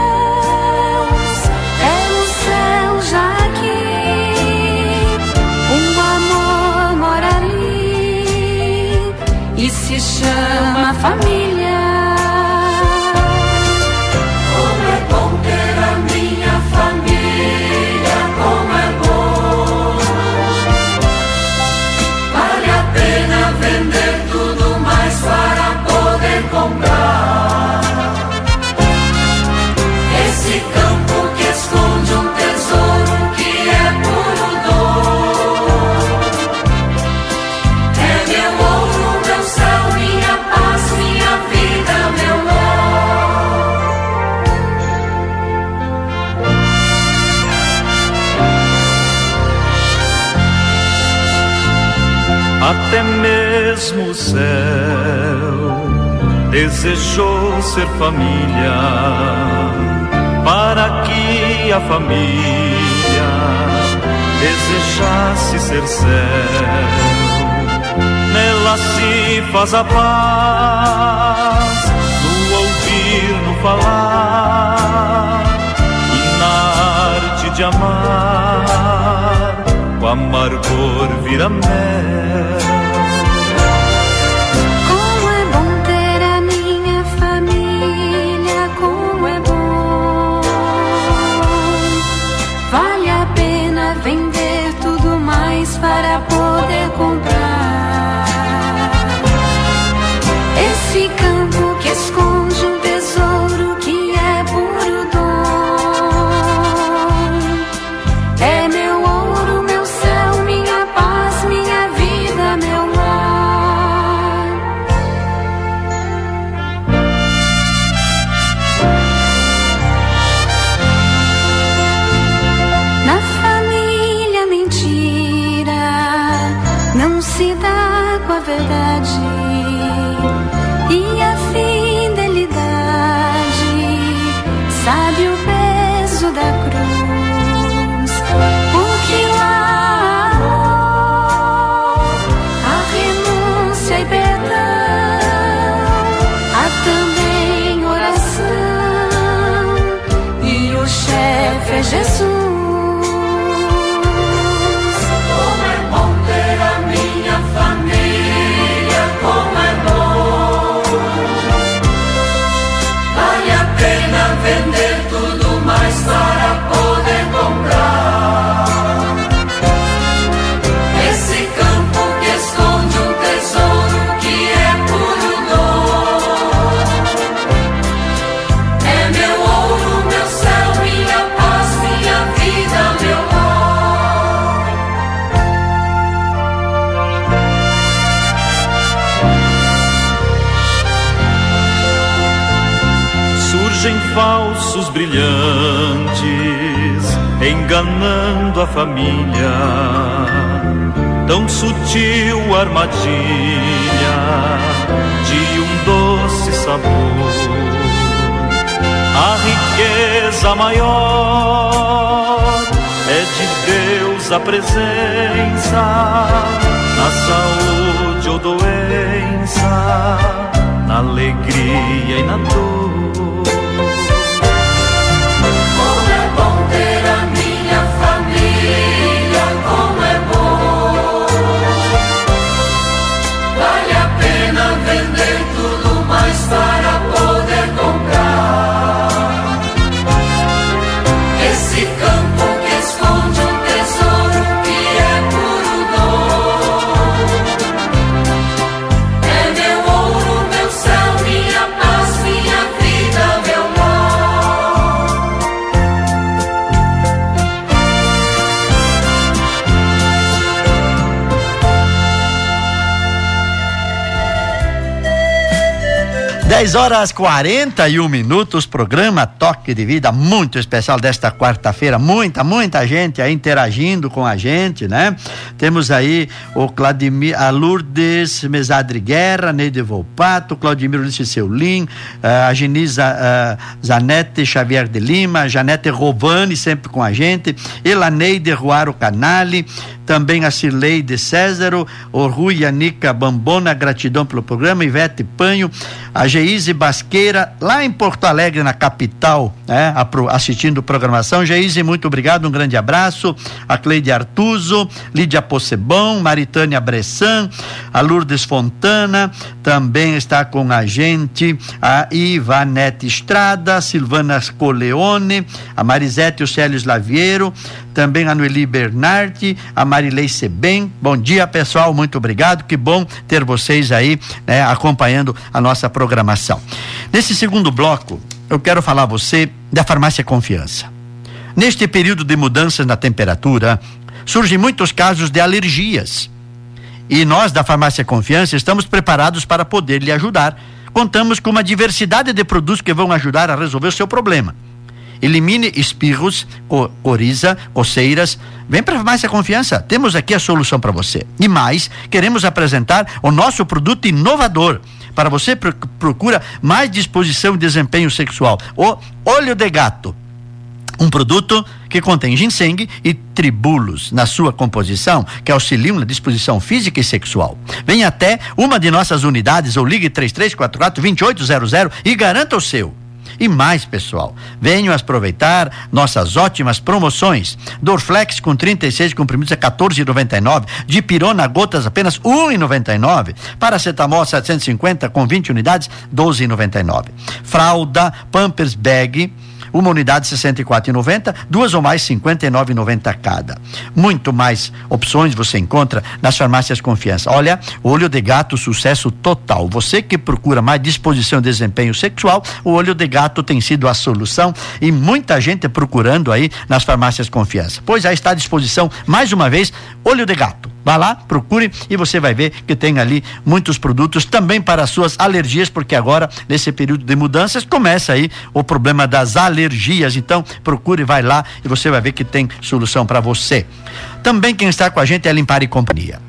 chama família. Céu desejou ser família, para que a família desejasse ser céu. Nela se faz a paz, no ouvir, no falar, e na arte de amar, o amargor vira mel. Enganando a família. Tão sutil armadilha de um doce sabor. A riqueza maior é de Deus a presença na saúde ou doença, na alegria e na dor. 10 horas 41 minutos, programa Toque de Vida, muito especial desta quarta-feira. Muita, muita gente aí interagindo com a gente, né? Temos aí o Claudimir, a Lourdes Mesadri Guerra, Neide Volpato, Claudimir Ulisses Seulim, eh, a Geniza eh, Zanete Xavier de Lima, Janete Rovani sempre com a gente, Elaneide Ruaro Canali, também a Cirleide Césaro, o Rui Anica Bambona, gratidão pelo programa, Ivete Panho, a Geise Basqueira, lá em Porto Alegre, na capital, né, assistindo programação. Geise, muito obrigado, um grande abraço. A Cleide Artuso, Lídia Possebão, Maritânia Bressan, a Lourdes Fontana, também está com a gente a Ivanete Estrada, Silvana Coleone, a Marisete Océlio Slaviero, também a Noeli Bernardi, a Marilei Sebem. Bom dia, pessoal, muito obrigado. Que bom ter vocês aí né, acompanhando a nossa programação. Nesse segundo bloco, eu quero falar a você da Farmácia Confiança. Neste período de mudanças na temperatura, surgem muitos casos de alergias. E nós da Farmácia Confiança estamos preparados para poder lhe ajudar. Contamos com uma diversidade de produtos que vão ajudar a resolver o seu problema. Elimine espirros, co coriza, coceiras. Vem para a Confiança. Temos aqui a solução para você. E mais, queremos apresentar o nosso produto inovador. Para você procura mais disposição e desempenho sexual. O óleo de gato um produto que contém ginseng e tribulos na sua composição, que auxiliam na disposição física e sexual. Venha até uma de nossas unidades ou ligue 3344-2800 e garanta o seu. E mais, pessoal, venham aproveitar nossas ótimas promoções. Dorflex com 36 comprimidos a 14,99. Dipirona gotas apenas 1,99. Paracetamol 750 com 20 unidades 12,99. Fralda Pampers Bag uma unidade 64,90, duas ou mais 59,90 cada. Muito mais opções você encontra nas farmácias Confiança. Olha, olho de gato, sucesso total. Você que procura mais disposição e desempenho sexual, o olho de gato tem sido a solução e muita gente procurando aí nas farmácias Confiança. Pois já está à disposição mais uma vez, olho de gato. Vá lá, procure e você vai ver que tem ali muitos produtos também para as suas alergias, porque agora, nesse período de mudanças, começa aí o problema das alergias. Então, procure, vai lá e você vai ver que tem solução para você. Também quem está com a gente é Limpar e Companhia.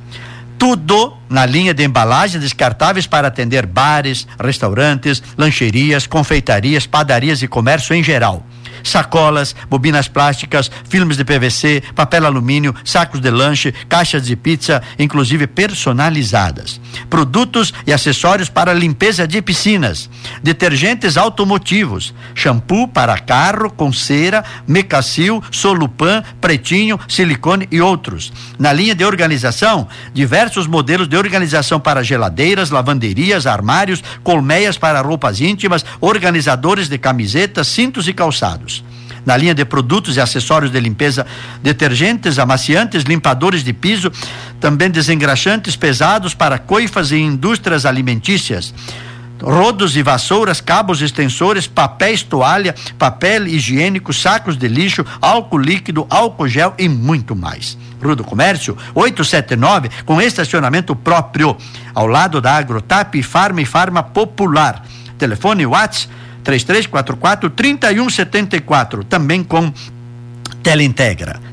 tudo na linha de embalagens descartáveis para atender bares, restaurantes, lancherias, confeitarias, padarias e comércio em geral sacolas, bobinas plásticas, filmes de PVC, papel alumínio, sacos de lanche, caixas de pizza, inclusive personalizadas. Produtos e acessórios para limpeza de piscinas, detergentes automotivos, shampoo para carro com cera, mecacil, solupan, pretinho, silicone e outros. Na linha de organização, diversos modelos de organização para geladeiras, lavanderias, armários, colmeias para roupas íntimas, organizadores de camisetas, cintos e calçados na linha de produtos e acessórios de limpeza, detergentes, amaciantes, limpadores de piso, também desengraxantes pesados para coifas e indústrias alimentícias. Rodos e vassouras, cabos extensores, papéis, toalha, papel higiênico, sacos de lixo, álcool líquido, álcool gel e muito mais. Rua do Comércio, 879, com estacionamento próprio, ao lado da Agrotap, Farma e Farma Popular. Telefone WhatsApp 3344 3174, também com Teleintegra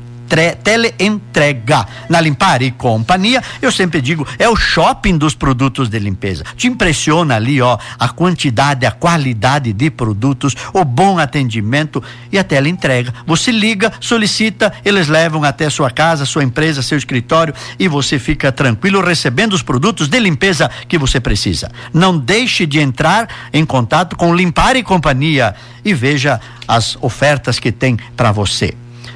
teleentrega. Na Limpar e Companhia, eu sempre digo, é o shopping dos produtos de limpeza. Te impressiona ali, ó, a quantidade, a qualidade de produtos, o bom atendimento e a teleentrega. Você liga, solicita, eles levam até sua casa, sua empresa, seu escritório e você fica tranquilo recebendo os produtos de limpeza que você precisa. Não deixe de entrar em contato com Limpar e Companhia e veja as ofertas que tem para você.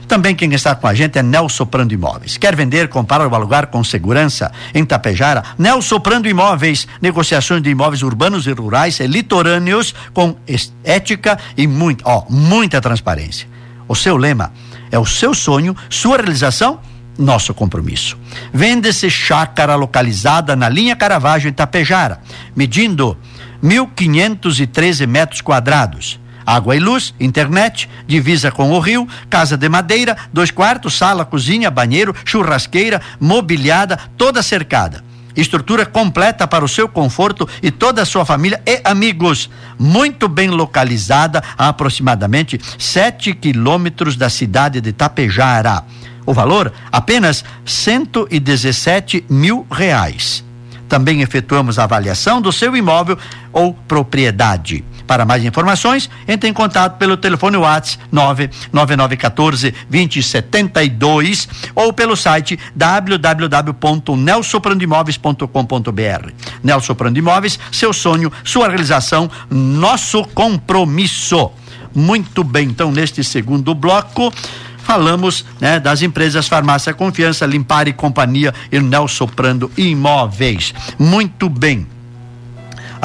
Também quem está com a gente é Nelson Prando Imóveis. Quer vender, comprar ou alugar com segurança em Tapejara? Nelson Prando Imóveis, negociações de imóveis urbanos e rurais e litorâneos com ética e muito, ó, muita transparência. O seu lema é o seu sonho, sua realização, nosso compromisso. Vende-se chácara localizada na linha Caravaggio em Tapejara, medindo 1.513 metros quadrados água e luz, internet, divisa com o rio, casa de madeira, dois quartos, sala, cozinha, banheiro, churrasqueira, mobiliada, toda cercada. Estrutura completa para o seu conforto e toda a sua família e amigos. Muito bem localizada, a aproximadamente 7 quilômetros da cidade de Tapejara. O valor? Apenas 117 mil reais. Também efetuamos a avaliação do seu imóvel ou propriedade. Para mais informações, entre em contato pelo telefone WhatsApp 99914 2072 ou pelo site www.nelsoprandoimóveis.com.br. Nelson Prando Imóveis, seu sonho, sua realização, nosso compromisso. Muito bem, então neste segundo bloco falamos né, das empresas Farmácia Confiança, Limpar e Companhia e Nelson Prando Imóveis. Muito bem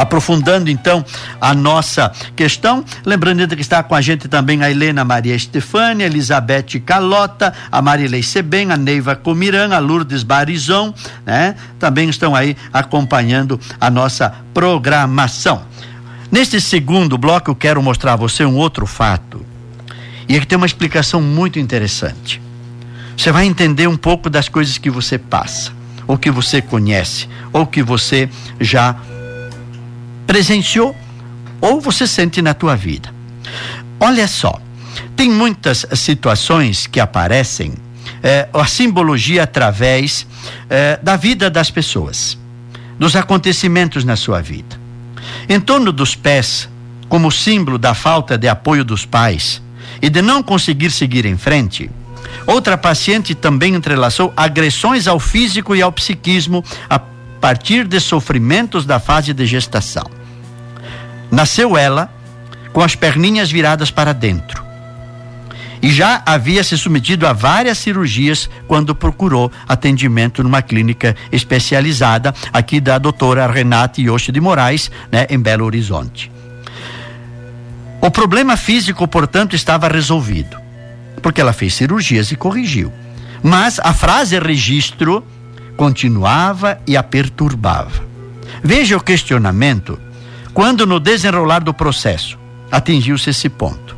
aprofundando então a nossa questão. Lembrando que está com a gente também a Helena Maria Estefânia, Elizabeth Calota, a Marilei Sebem, a Neiva Comiran, a Lourdes Barizon, né? Também estão aí acompanhando a nossa programação. Neste segundo bloco, eu quero mostrar a você um outro fato. E aqui tem uma explicação muito interessante. Você vai entender um pouco das coisas que você passa, ou que você conhece, ou que você já presenciou ou você sente na tua vida. Olha só, tem muitas situações que aparecem, eh, a simbologia através eh, da vida das pessoas, dos acontecimentos na sua vida. Em torno dos pés, como símbolo da falta de apoio dos pais e de não conseguir seguir em frente, outra paciente também entrelaçou agressões ao físico e ao psiquismo a partir de sofrimentos da fase de gestação. Nasceu ela com as perninhas viradas para dentro. E já havia se submetido a várias cirurgias quando procurou atendimento numa clínica especializada aqui da doutora Renata Yoshi de Moraes, né, em Belo Horizonte. O problema físico, portanto, estava resolvido, porque ela fez cirurgias e corrigiu. Mas a frase registro continuava e a perturbava. Veja o questionamento quando no desenrolar do processo atingiu-se esse ponto.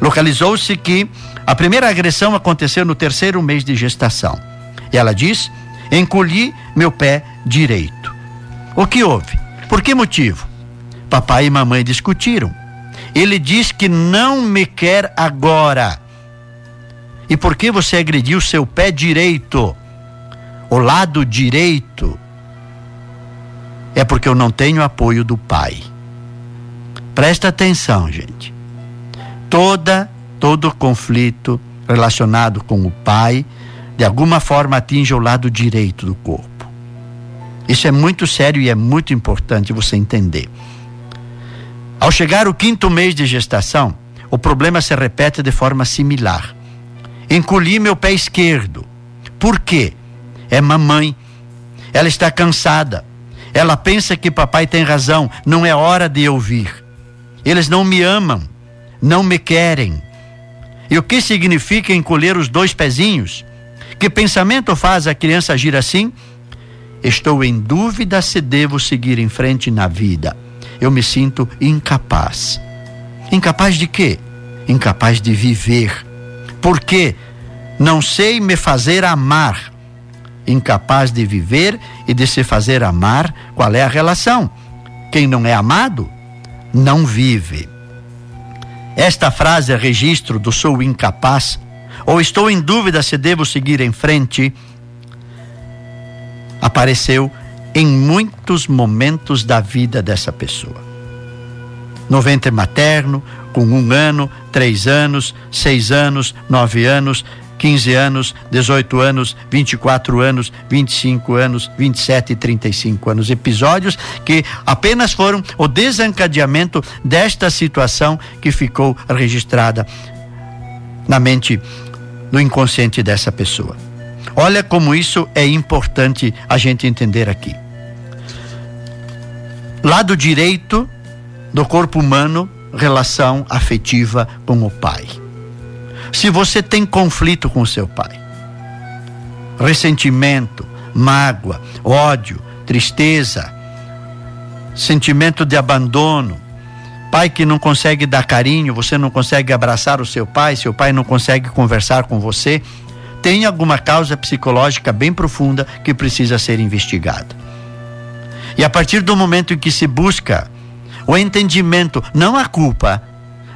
Localizou-se que a primeira agressão aconteceu no terceiro mês de gestação. E ela diz: encolhi meu pé direito. O que houve? Por que motivo? Papai e mamãe discutiram. Ele diz que não me quer agora. E por que você agrediu seu pé direito? o lado direito, é porque eu não tenho apoio do pai. Presta atenção, gente. Toda todo conflito relacionado com o pai de alguma forma atinge o lado direito do corpo. Isso é muito sério e é muito importante você entender. Ao chegar o quinto mês de gestação, o problema se repete de forma similar. Encolhi meu pé esquerdo. Por quê? É mamãe. Ela está cansada. Ela pensa que papai tem razão, não é hora de eu vir. Eles não me amam, não me querem. E o que significa encolher os dois pezinhos? Que pensamento faz a criança agir assim? Estou em dúvida se devo seguir em frente na vida. Eu me sinto incapaz. Incapaz de quê? Incapaz de viver. Por quê? Não sei me fazer amar. Incapaz de viver e de se fazer amar, qual é a relação? Quem não é amado, não vive. Esta frase é registro do sou incapaz, ou estou em dúvida se devo seguir em frente, apareceu em muitos momentos da vida dessa pessoa. No ventre materno, com um ano, três anos, seis anos, nove anos, 15 anos, 18 anos, 24 anos, 25 anos, 27 e 35 anos. Episódios que apenas foram o desencadeamento desta situação que ficou registrada na mente, no inconsciente dessa pessoa. Olha como isso é importante a gente entender aqui. Lado direito do corpo humano, relação afetiva com o pai. Se você tem conflito com seu pai, ressentimento, mágoa, ódio, tristeza, sentimento de abandono, pai que não consegue dar carinho, você não consegue abraçar o seu pai, seu pai não consegue conversar com você, tem alguma causa psicológica bem profunda que precisa ser investigada. E a partir do momento em que se busca o entendimento, não a culpa,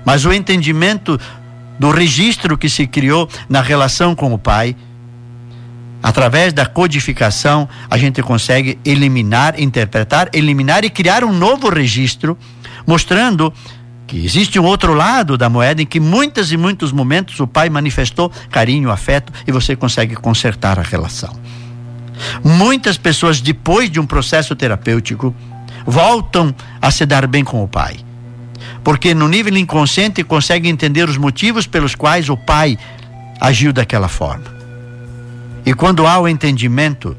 mas o entendimento do registro que se criou na relação com o pai, através da codificação, a gente consegue eliminar, interpretar, eliminar e criar um novo registro, mostrando que existe um outro lado da moeda em que muitas e muitos momentos o pai manifestou carinho, afeto e você consegue consertar a relação. Muitas pessoas, depois de um processo terapêutico, voltam a se dar bem com o pai. Porque no nível inconsciente consegue entender os motivos pelos quais o pai agiu daquela forma. E quando há o entendimento,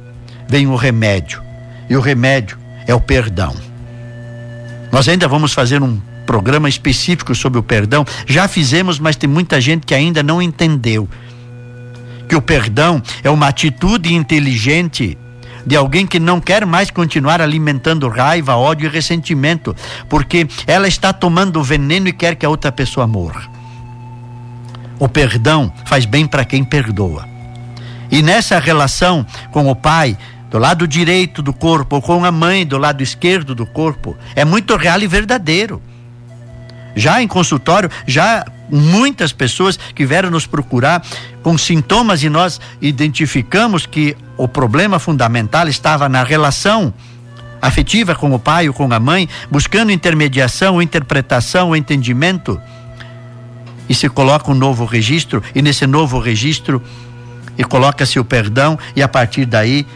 vem o remédio. E o remédio é o perdão. Nós ainda vamos fazer um programa específico sobre o perdão. Já fizemos, mas tem muita gente que ainda não entendeu que o perdão é uma atitude inteligente de alguém que não quer mais continuar alimentando raiva, ódio e ressentimento, porque ela está tomando veneno e quer que a outra pessoa morra. O perdão faz bem para quem perdoa. E nessa relação com o pai, do lado direito do corpo, ou com a mãe do lado esquerdo do corpo, é muito real e verdadeiro. Já em consultório, já muitas pessoas que vieram nos procurar com sintomas e nós identificamos que o problema fundamental estava na relação afetiva com o pai ou com a mãe, buscando intermediação, interpretação, entendimento. E se coloca um novo registro, e nesse novo registro, e coloca-se o perdão, e a partir daí,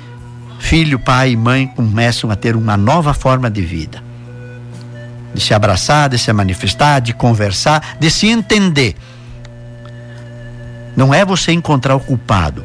filho, pai e mãe começam a ter uma nova forma de vida de se abraçar, de se manifestar, de conversar, de se entender. Não é você encontrar o culpado,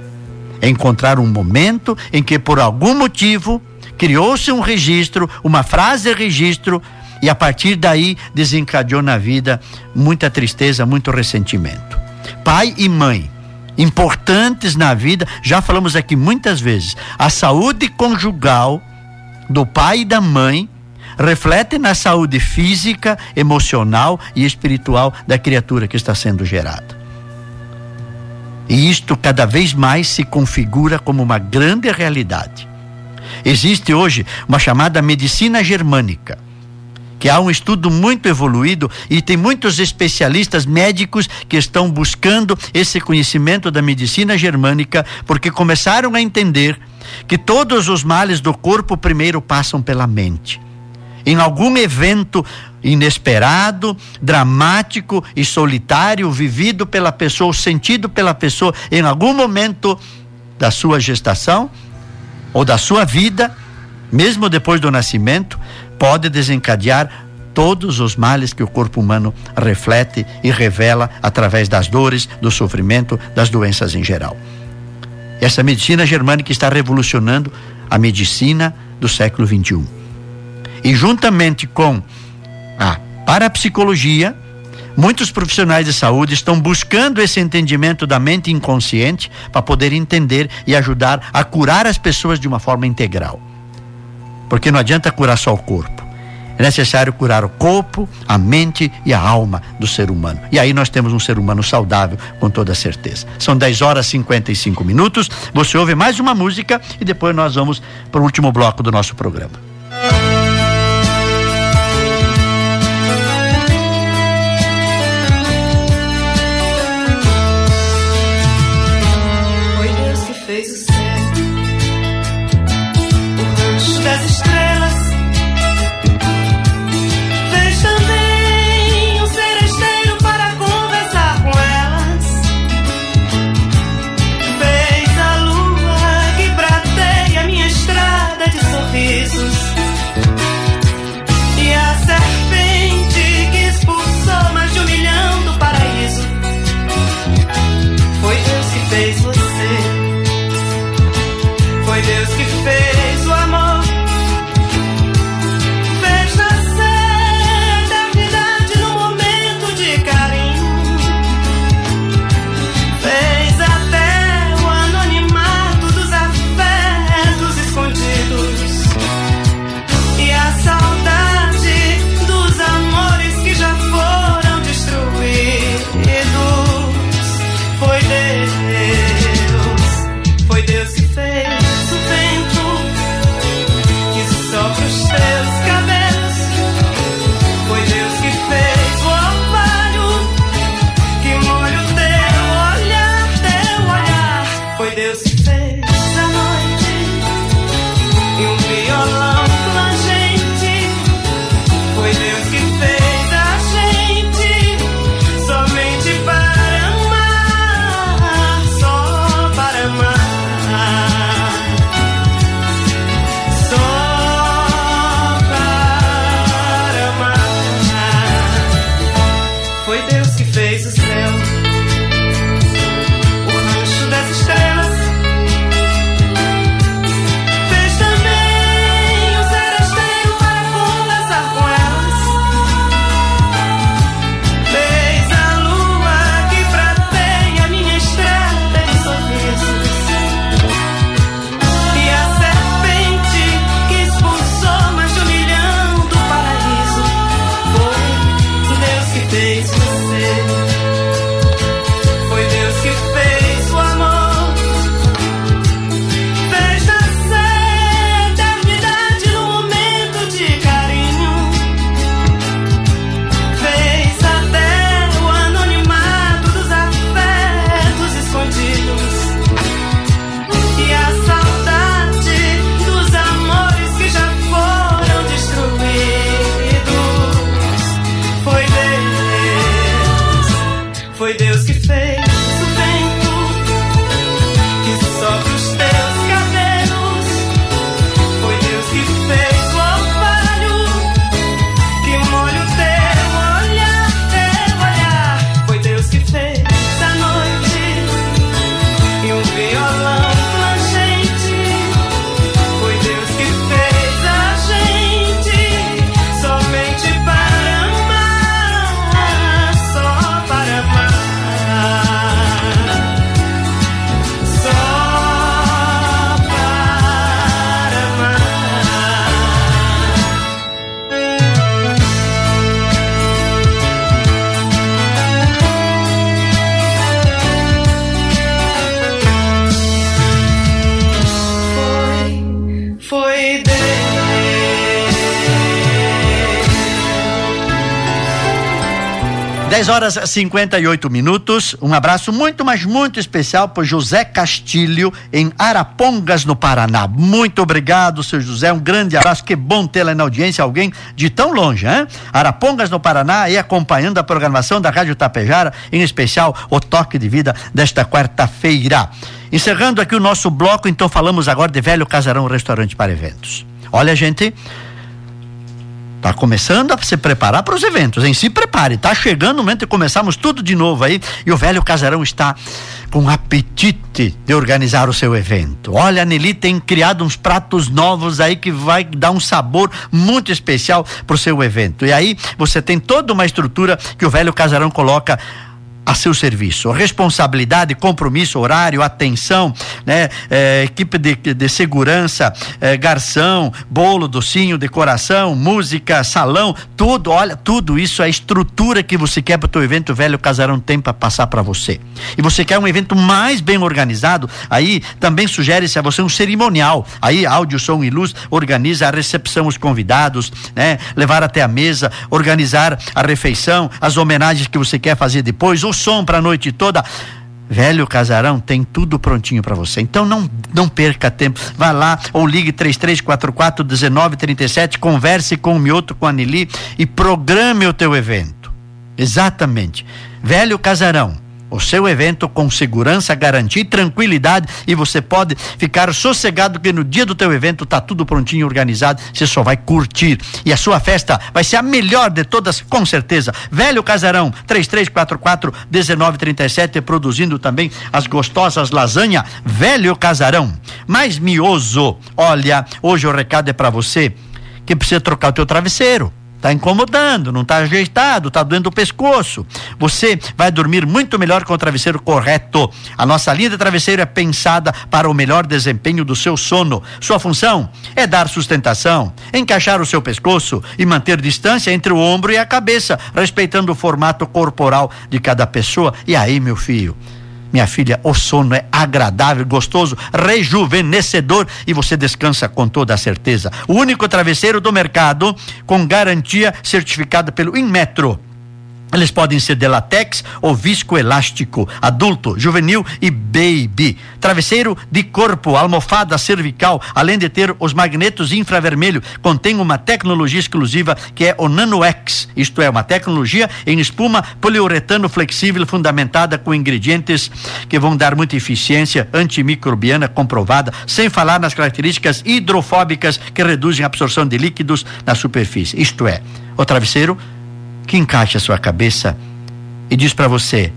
é encontrar um momento em que, por algum motivo, criou-se um registro, uma frase registro, e a partir daí desencadeou na vida muita tristeza, muito ressentimento. Pai e mãe, importantes na vida, já falamos aqui muitas vezes, a saúde conjugal do pai e da mãe reflete na saúde física, emocional e espiritual da criatura que está sendo gerada. E isto cada vez mais se configura como uma grande realidade. Existe hoje uma chamada medicina germânica, que há um estudo muito evoluído e tem muitos especialistas médicos que estão buscando esse conhecimento da medicina germânica porque começaram a entender que todos os males do corpo primeiro passam pela mente. Em algum evento inesperado, dramático e solitário vivido pela pessoa, sentido pela pessoa em algum momento da sua gestação ou da sua vida, mesmo depois do nascimento, pode desencadear todos os males que o corpo humano reflete e revela através das dores, do sofrimento, das doenças em geral. Essa medicina germânica está revolucionando a medicina do século 21. E juntamente com a parapsicologia, muitos profissionais de saúde estão buscando esse entendimento da mente inconsciente para poder entender e ajudar a curar as pessoas de uma forma integral. Porque não adianta curar só o corpo. É necessário curar o corpo, a mente e a alma do ser humano. E aí nós temos um ser humano saudável, com toda certeza. São 10 horas e 55 minutos. Você ouve mais uma música e depois nós vamos para o último bloco do nosso programa. 10 horas e 58 minutos. Um abraço muito, mas muito especial para José Castilho, em Arapongas, no Paraná. Muito obrigado, seu José. Um grande abraço. Que bom tê-la na audiência, alguém de tão longe, hein? Arapongas, no Paraná, e acompanhando a programação da Rádio Tapejara, em especial o toque de vida desta quarta-feira. Encerrando aqui o nosso bloco, então falamos agora de Velho Casarão Restaurante para Eventos. Olha, gente. Tá começando a se preparar para os eventos, em se prepare, tá chegando o momento de começarmos tudo de novo aí e o velho casarão está com apetite de organizar o seu evento. Olha, a Nelly tem criado uns pratos novos aí que vai dar um sabor muito especial pro seu evento. E aí você tem toda uma estrutura que o velho casarão coloca a seu serviço. Responsabilidade, compromisso, horário, atenção, né? É, equipe de, de segurança, é, garçom, bolo, docinho, decoração, música, salão, tudo, olha, tudo isso é a estrutura que você quer para o teu evento, velho casarão tem para passar para você. E você quer um evento mais bem organizado, aí também sugere-se a você um cerimonial. Aí áudio, som e luz organiza a recepção, os convidados, né? Levar até a mesa, organizar a refeição, as homenagens que você quer fazer depois, o som para a noite toda. Velho Casarão tem tudo prontinho para você. Então não não perca tempo. Vá lá ou ligue 3344 1937, converse com o Mioto, com a Nili e programe o teu evento. Exatamente. Velho Casarão o seu evento com segurança, garantia e tranquilidade e você pode ficar sossegado que no dia do teu evento tá tudo prontinho, organizado, você só vai curtir e a sua festa vai ser a melhor de todas, com certeza. Velho Casarão, 3344 1937, produzindo também as gostosas lasanha Velho Casarão. Mais mioso. Olha, hoje o recado é para você que precisa trocar o teu travesseiro. Tá incomodando, não tá ajeitado, tá doendo o pescoço. Você vai dormir muito melhor com o travesseiro correto. A nossa linha de travesseiro é pensada para o melhor desempenho do seu sono. Sua função é dar sustentação, encaixar o seu pescoço e manter distância entre o ombro e a cabeça, respeitando o formato corporal de cada pessoa. E aí, meu filho, minha filha, o sono é agradável, gostoso, rejuvenescedor e você descansa com toda a certeza. O único travesseiro do mercado com garantia certificada pelo Inmetro. Eles podem ser de latex ou viscoelástico, adulto, juvenil e baby. Travesseiro de corpo, almofada cervical, além de ter os magnetos infravermelho, contém uma tecnologia exclusiva que é o NanoX. Isto é, uma tecnologia em espuma poliuretano flexível fundamentada com ingredientes que vão dar muita eficiência antimicrobiana comprovada, sem falar nas características hidrofóbicas que reduzem a absorção de líquidos na superfície. Isto é, o travesseiro que encaixa a sua cabeça e diz para você: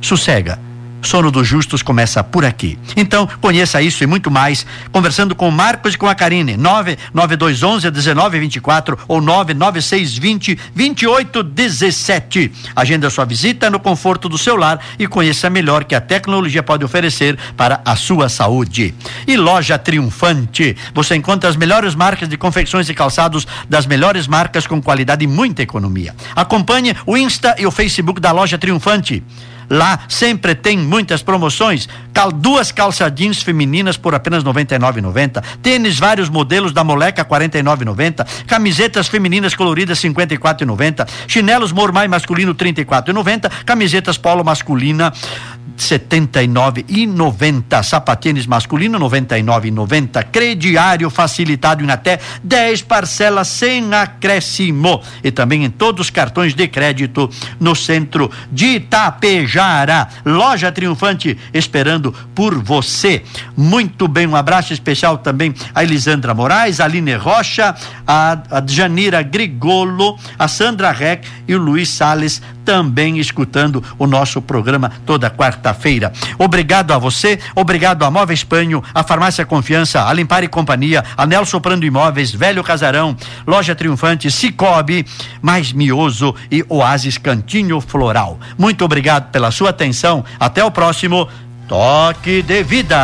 sossega. Sono dos justos começa por aqui. Então, conheça isso e muito mais conversando com o Marcos e com a Karine. 99211 1924 ou 99620 2817. Agenda sua visita no conforto do seu lar e conheça melhor que a tecnologia pode oferecer para a sua saúde. E Loja Triunfante. Você encontra as melhores marcas de confecções e calçados das melhores marcas com qualidade e muita economia. Acompanhe o Insta e o Facebook da Loja Triunfante. Lá sempre tem muitas promoções. Cal, duas calça jeans femininas por apenas R$ 99,90. Tênis vários modelos da Moleca R$ 49,90. Camisetas femininas coloridas R$ 54,90. Chinelos Mormai masculino R$ 34,90. Camisetas polo masculina setenta e nove e noventa, sapatênis masculino noventa e nove noventa, crediário facilitado em até 10 parcelas sem acréscimo e também em todos os cartões de crédito no centro de Loja triunfante esperando por você. Muito bem, um abraço especial também a Elisandra Moraes, a Aline Rocha, a, a Janira Grigolo, a Sandra Reck e o Luiz Sales também escutando o nosso programa toda quarta-feira. Obrigado a você, obrigado a Móveis Espanho, a Farmácia Confiança, a Limpar e Companhia, a Nelson Prando Imóveis, Velho Casarão, Loja Triunfante, Cicobi, Mais Mioso e Oasis Cantinho Floral. Muito obrigado pela sua atenção. Até o próximo Toque de Vida.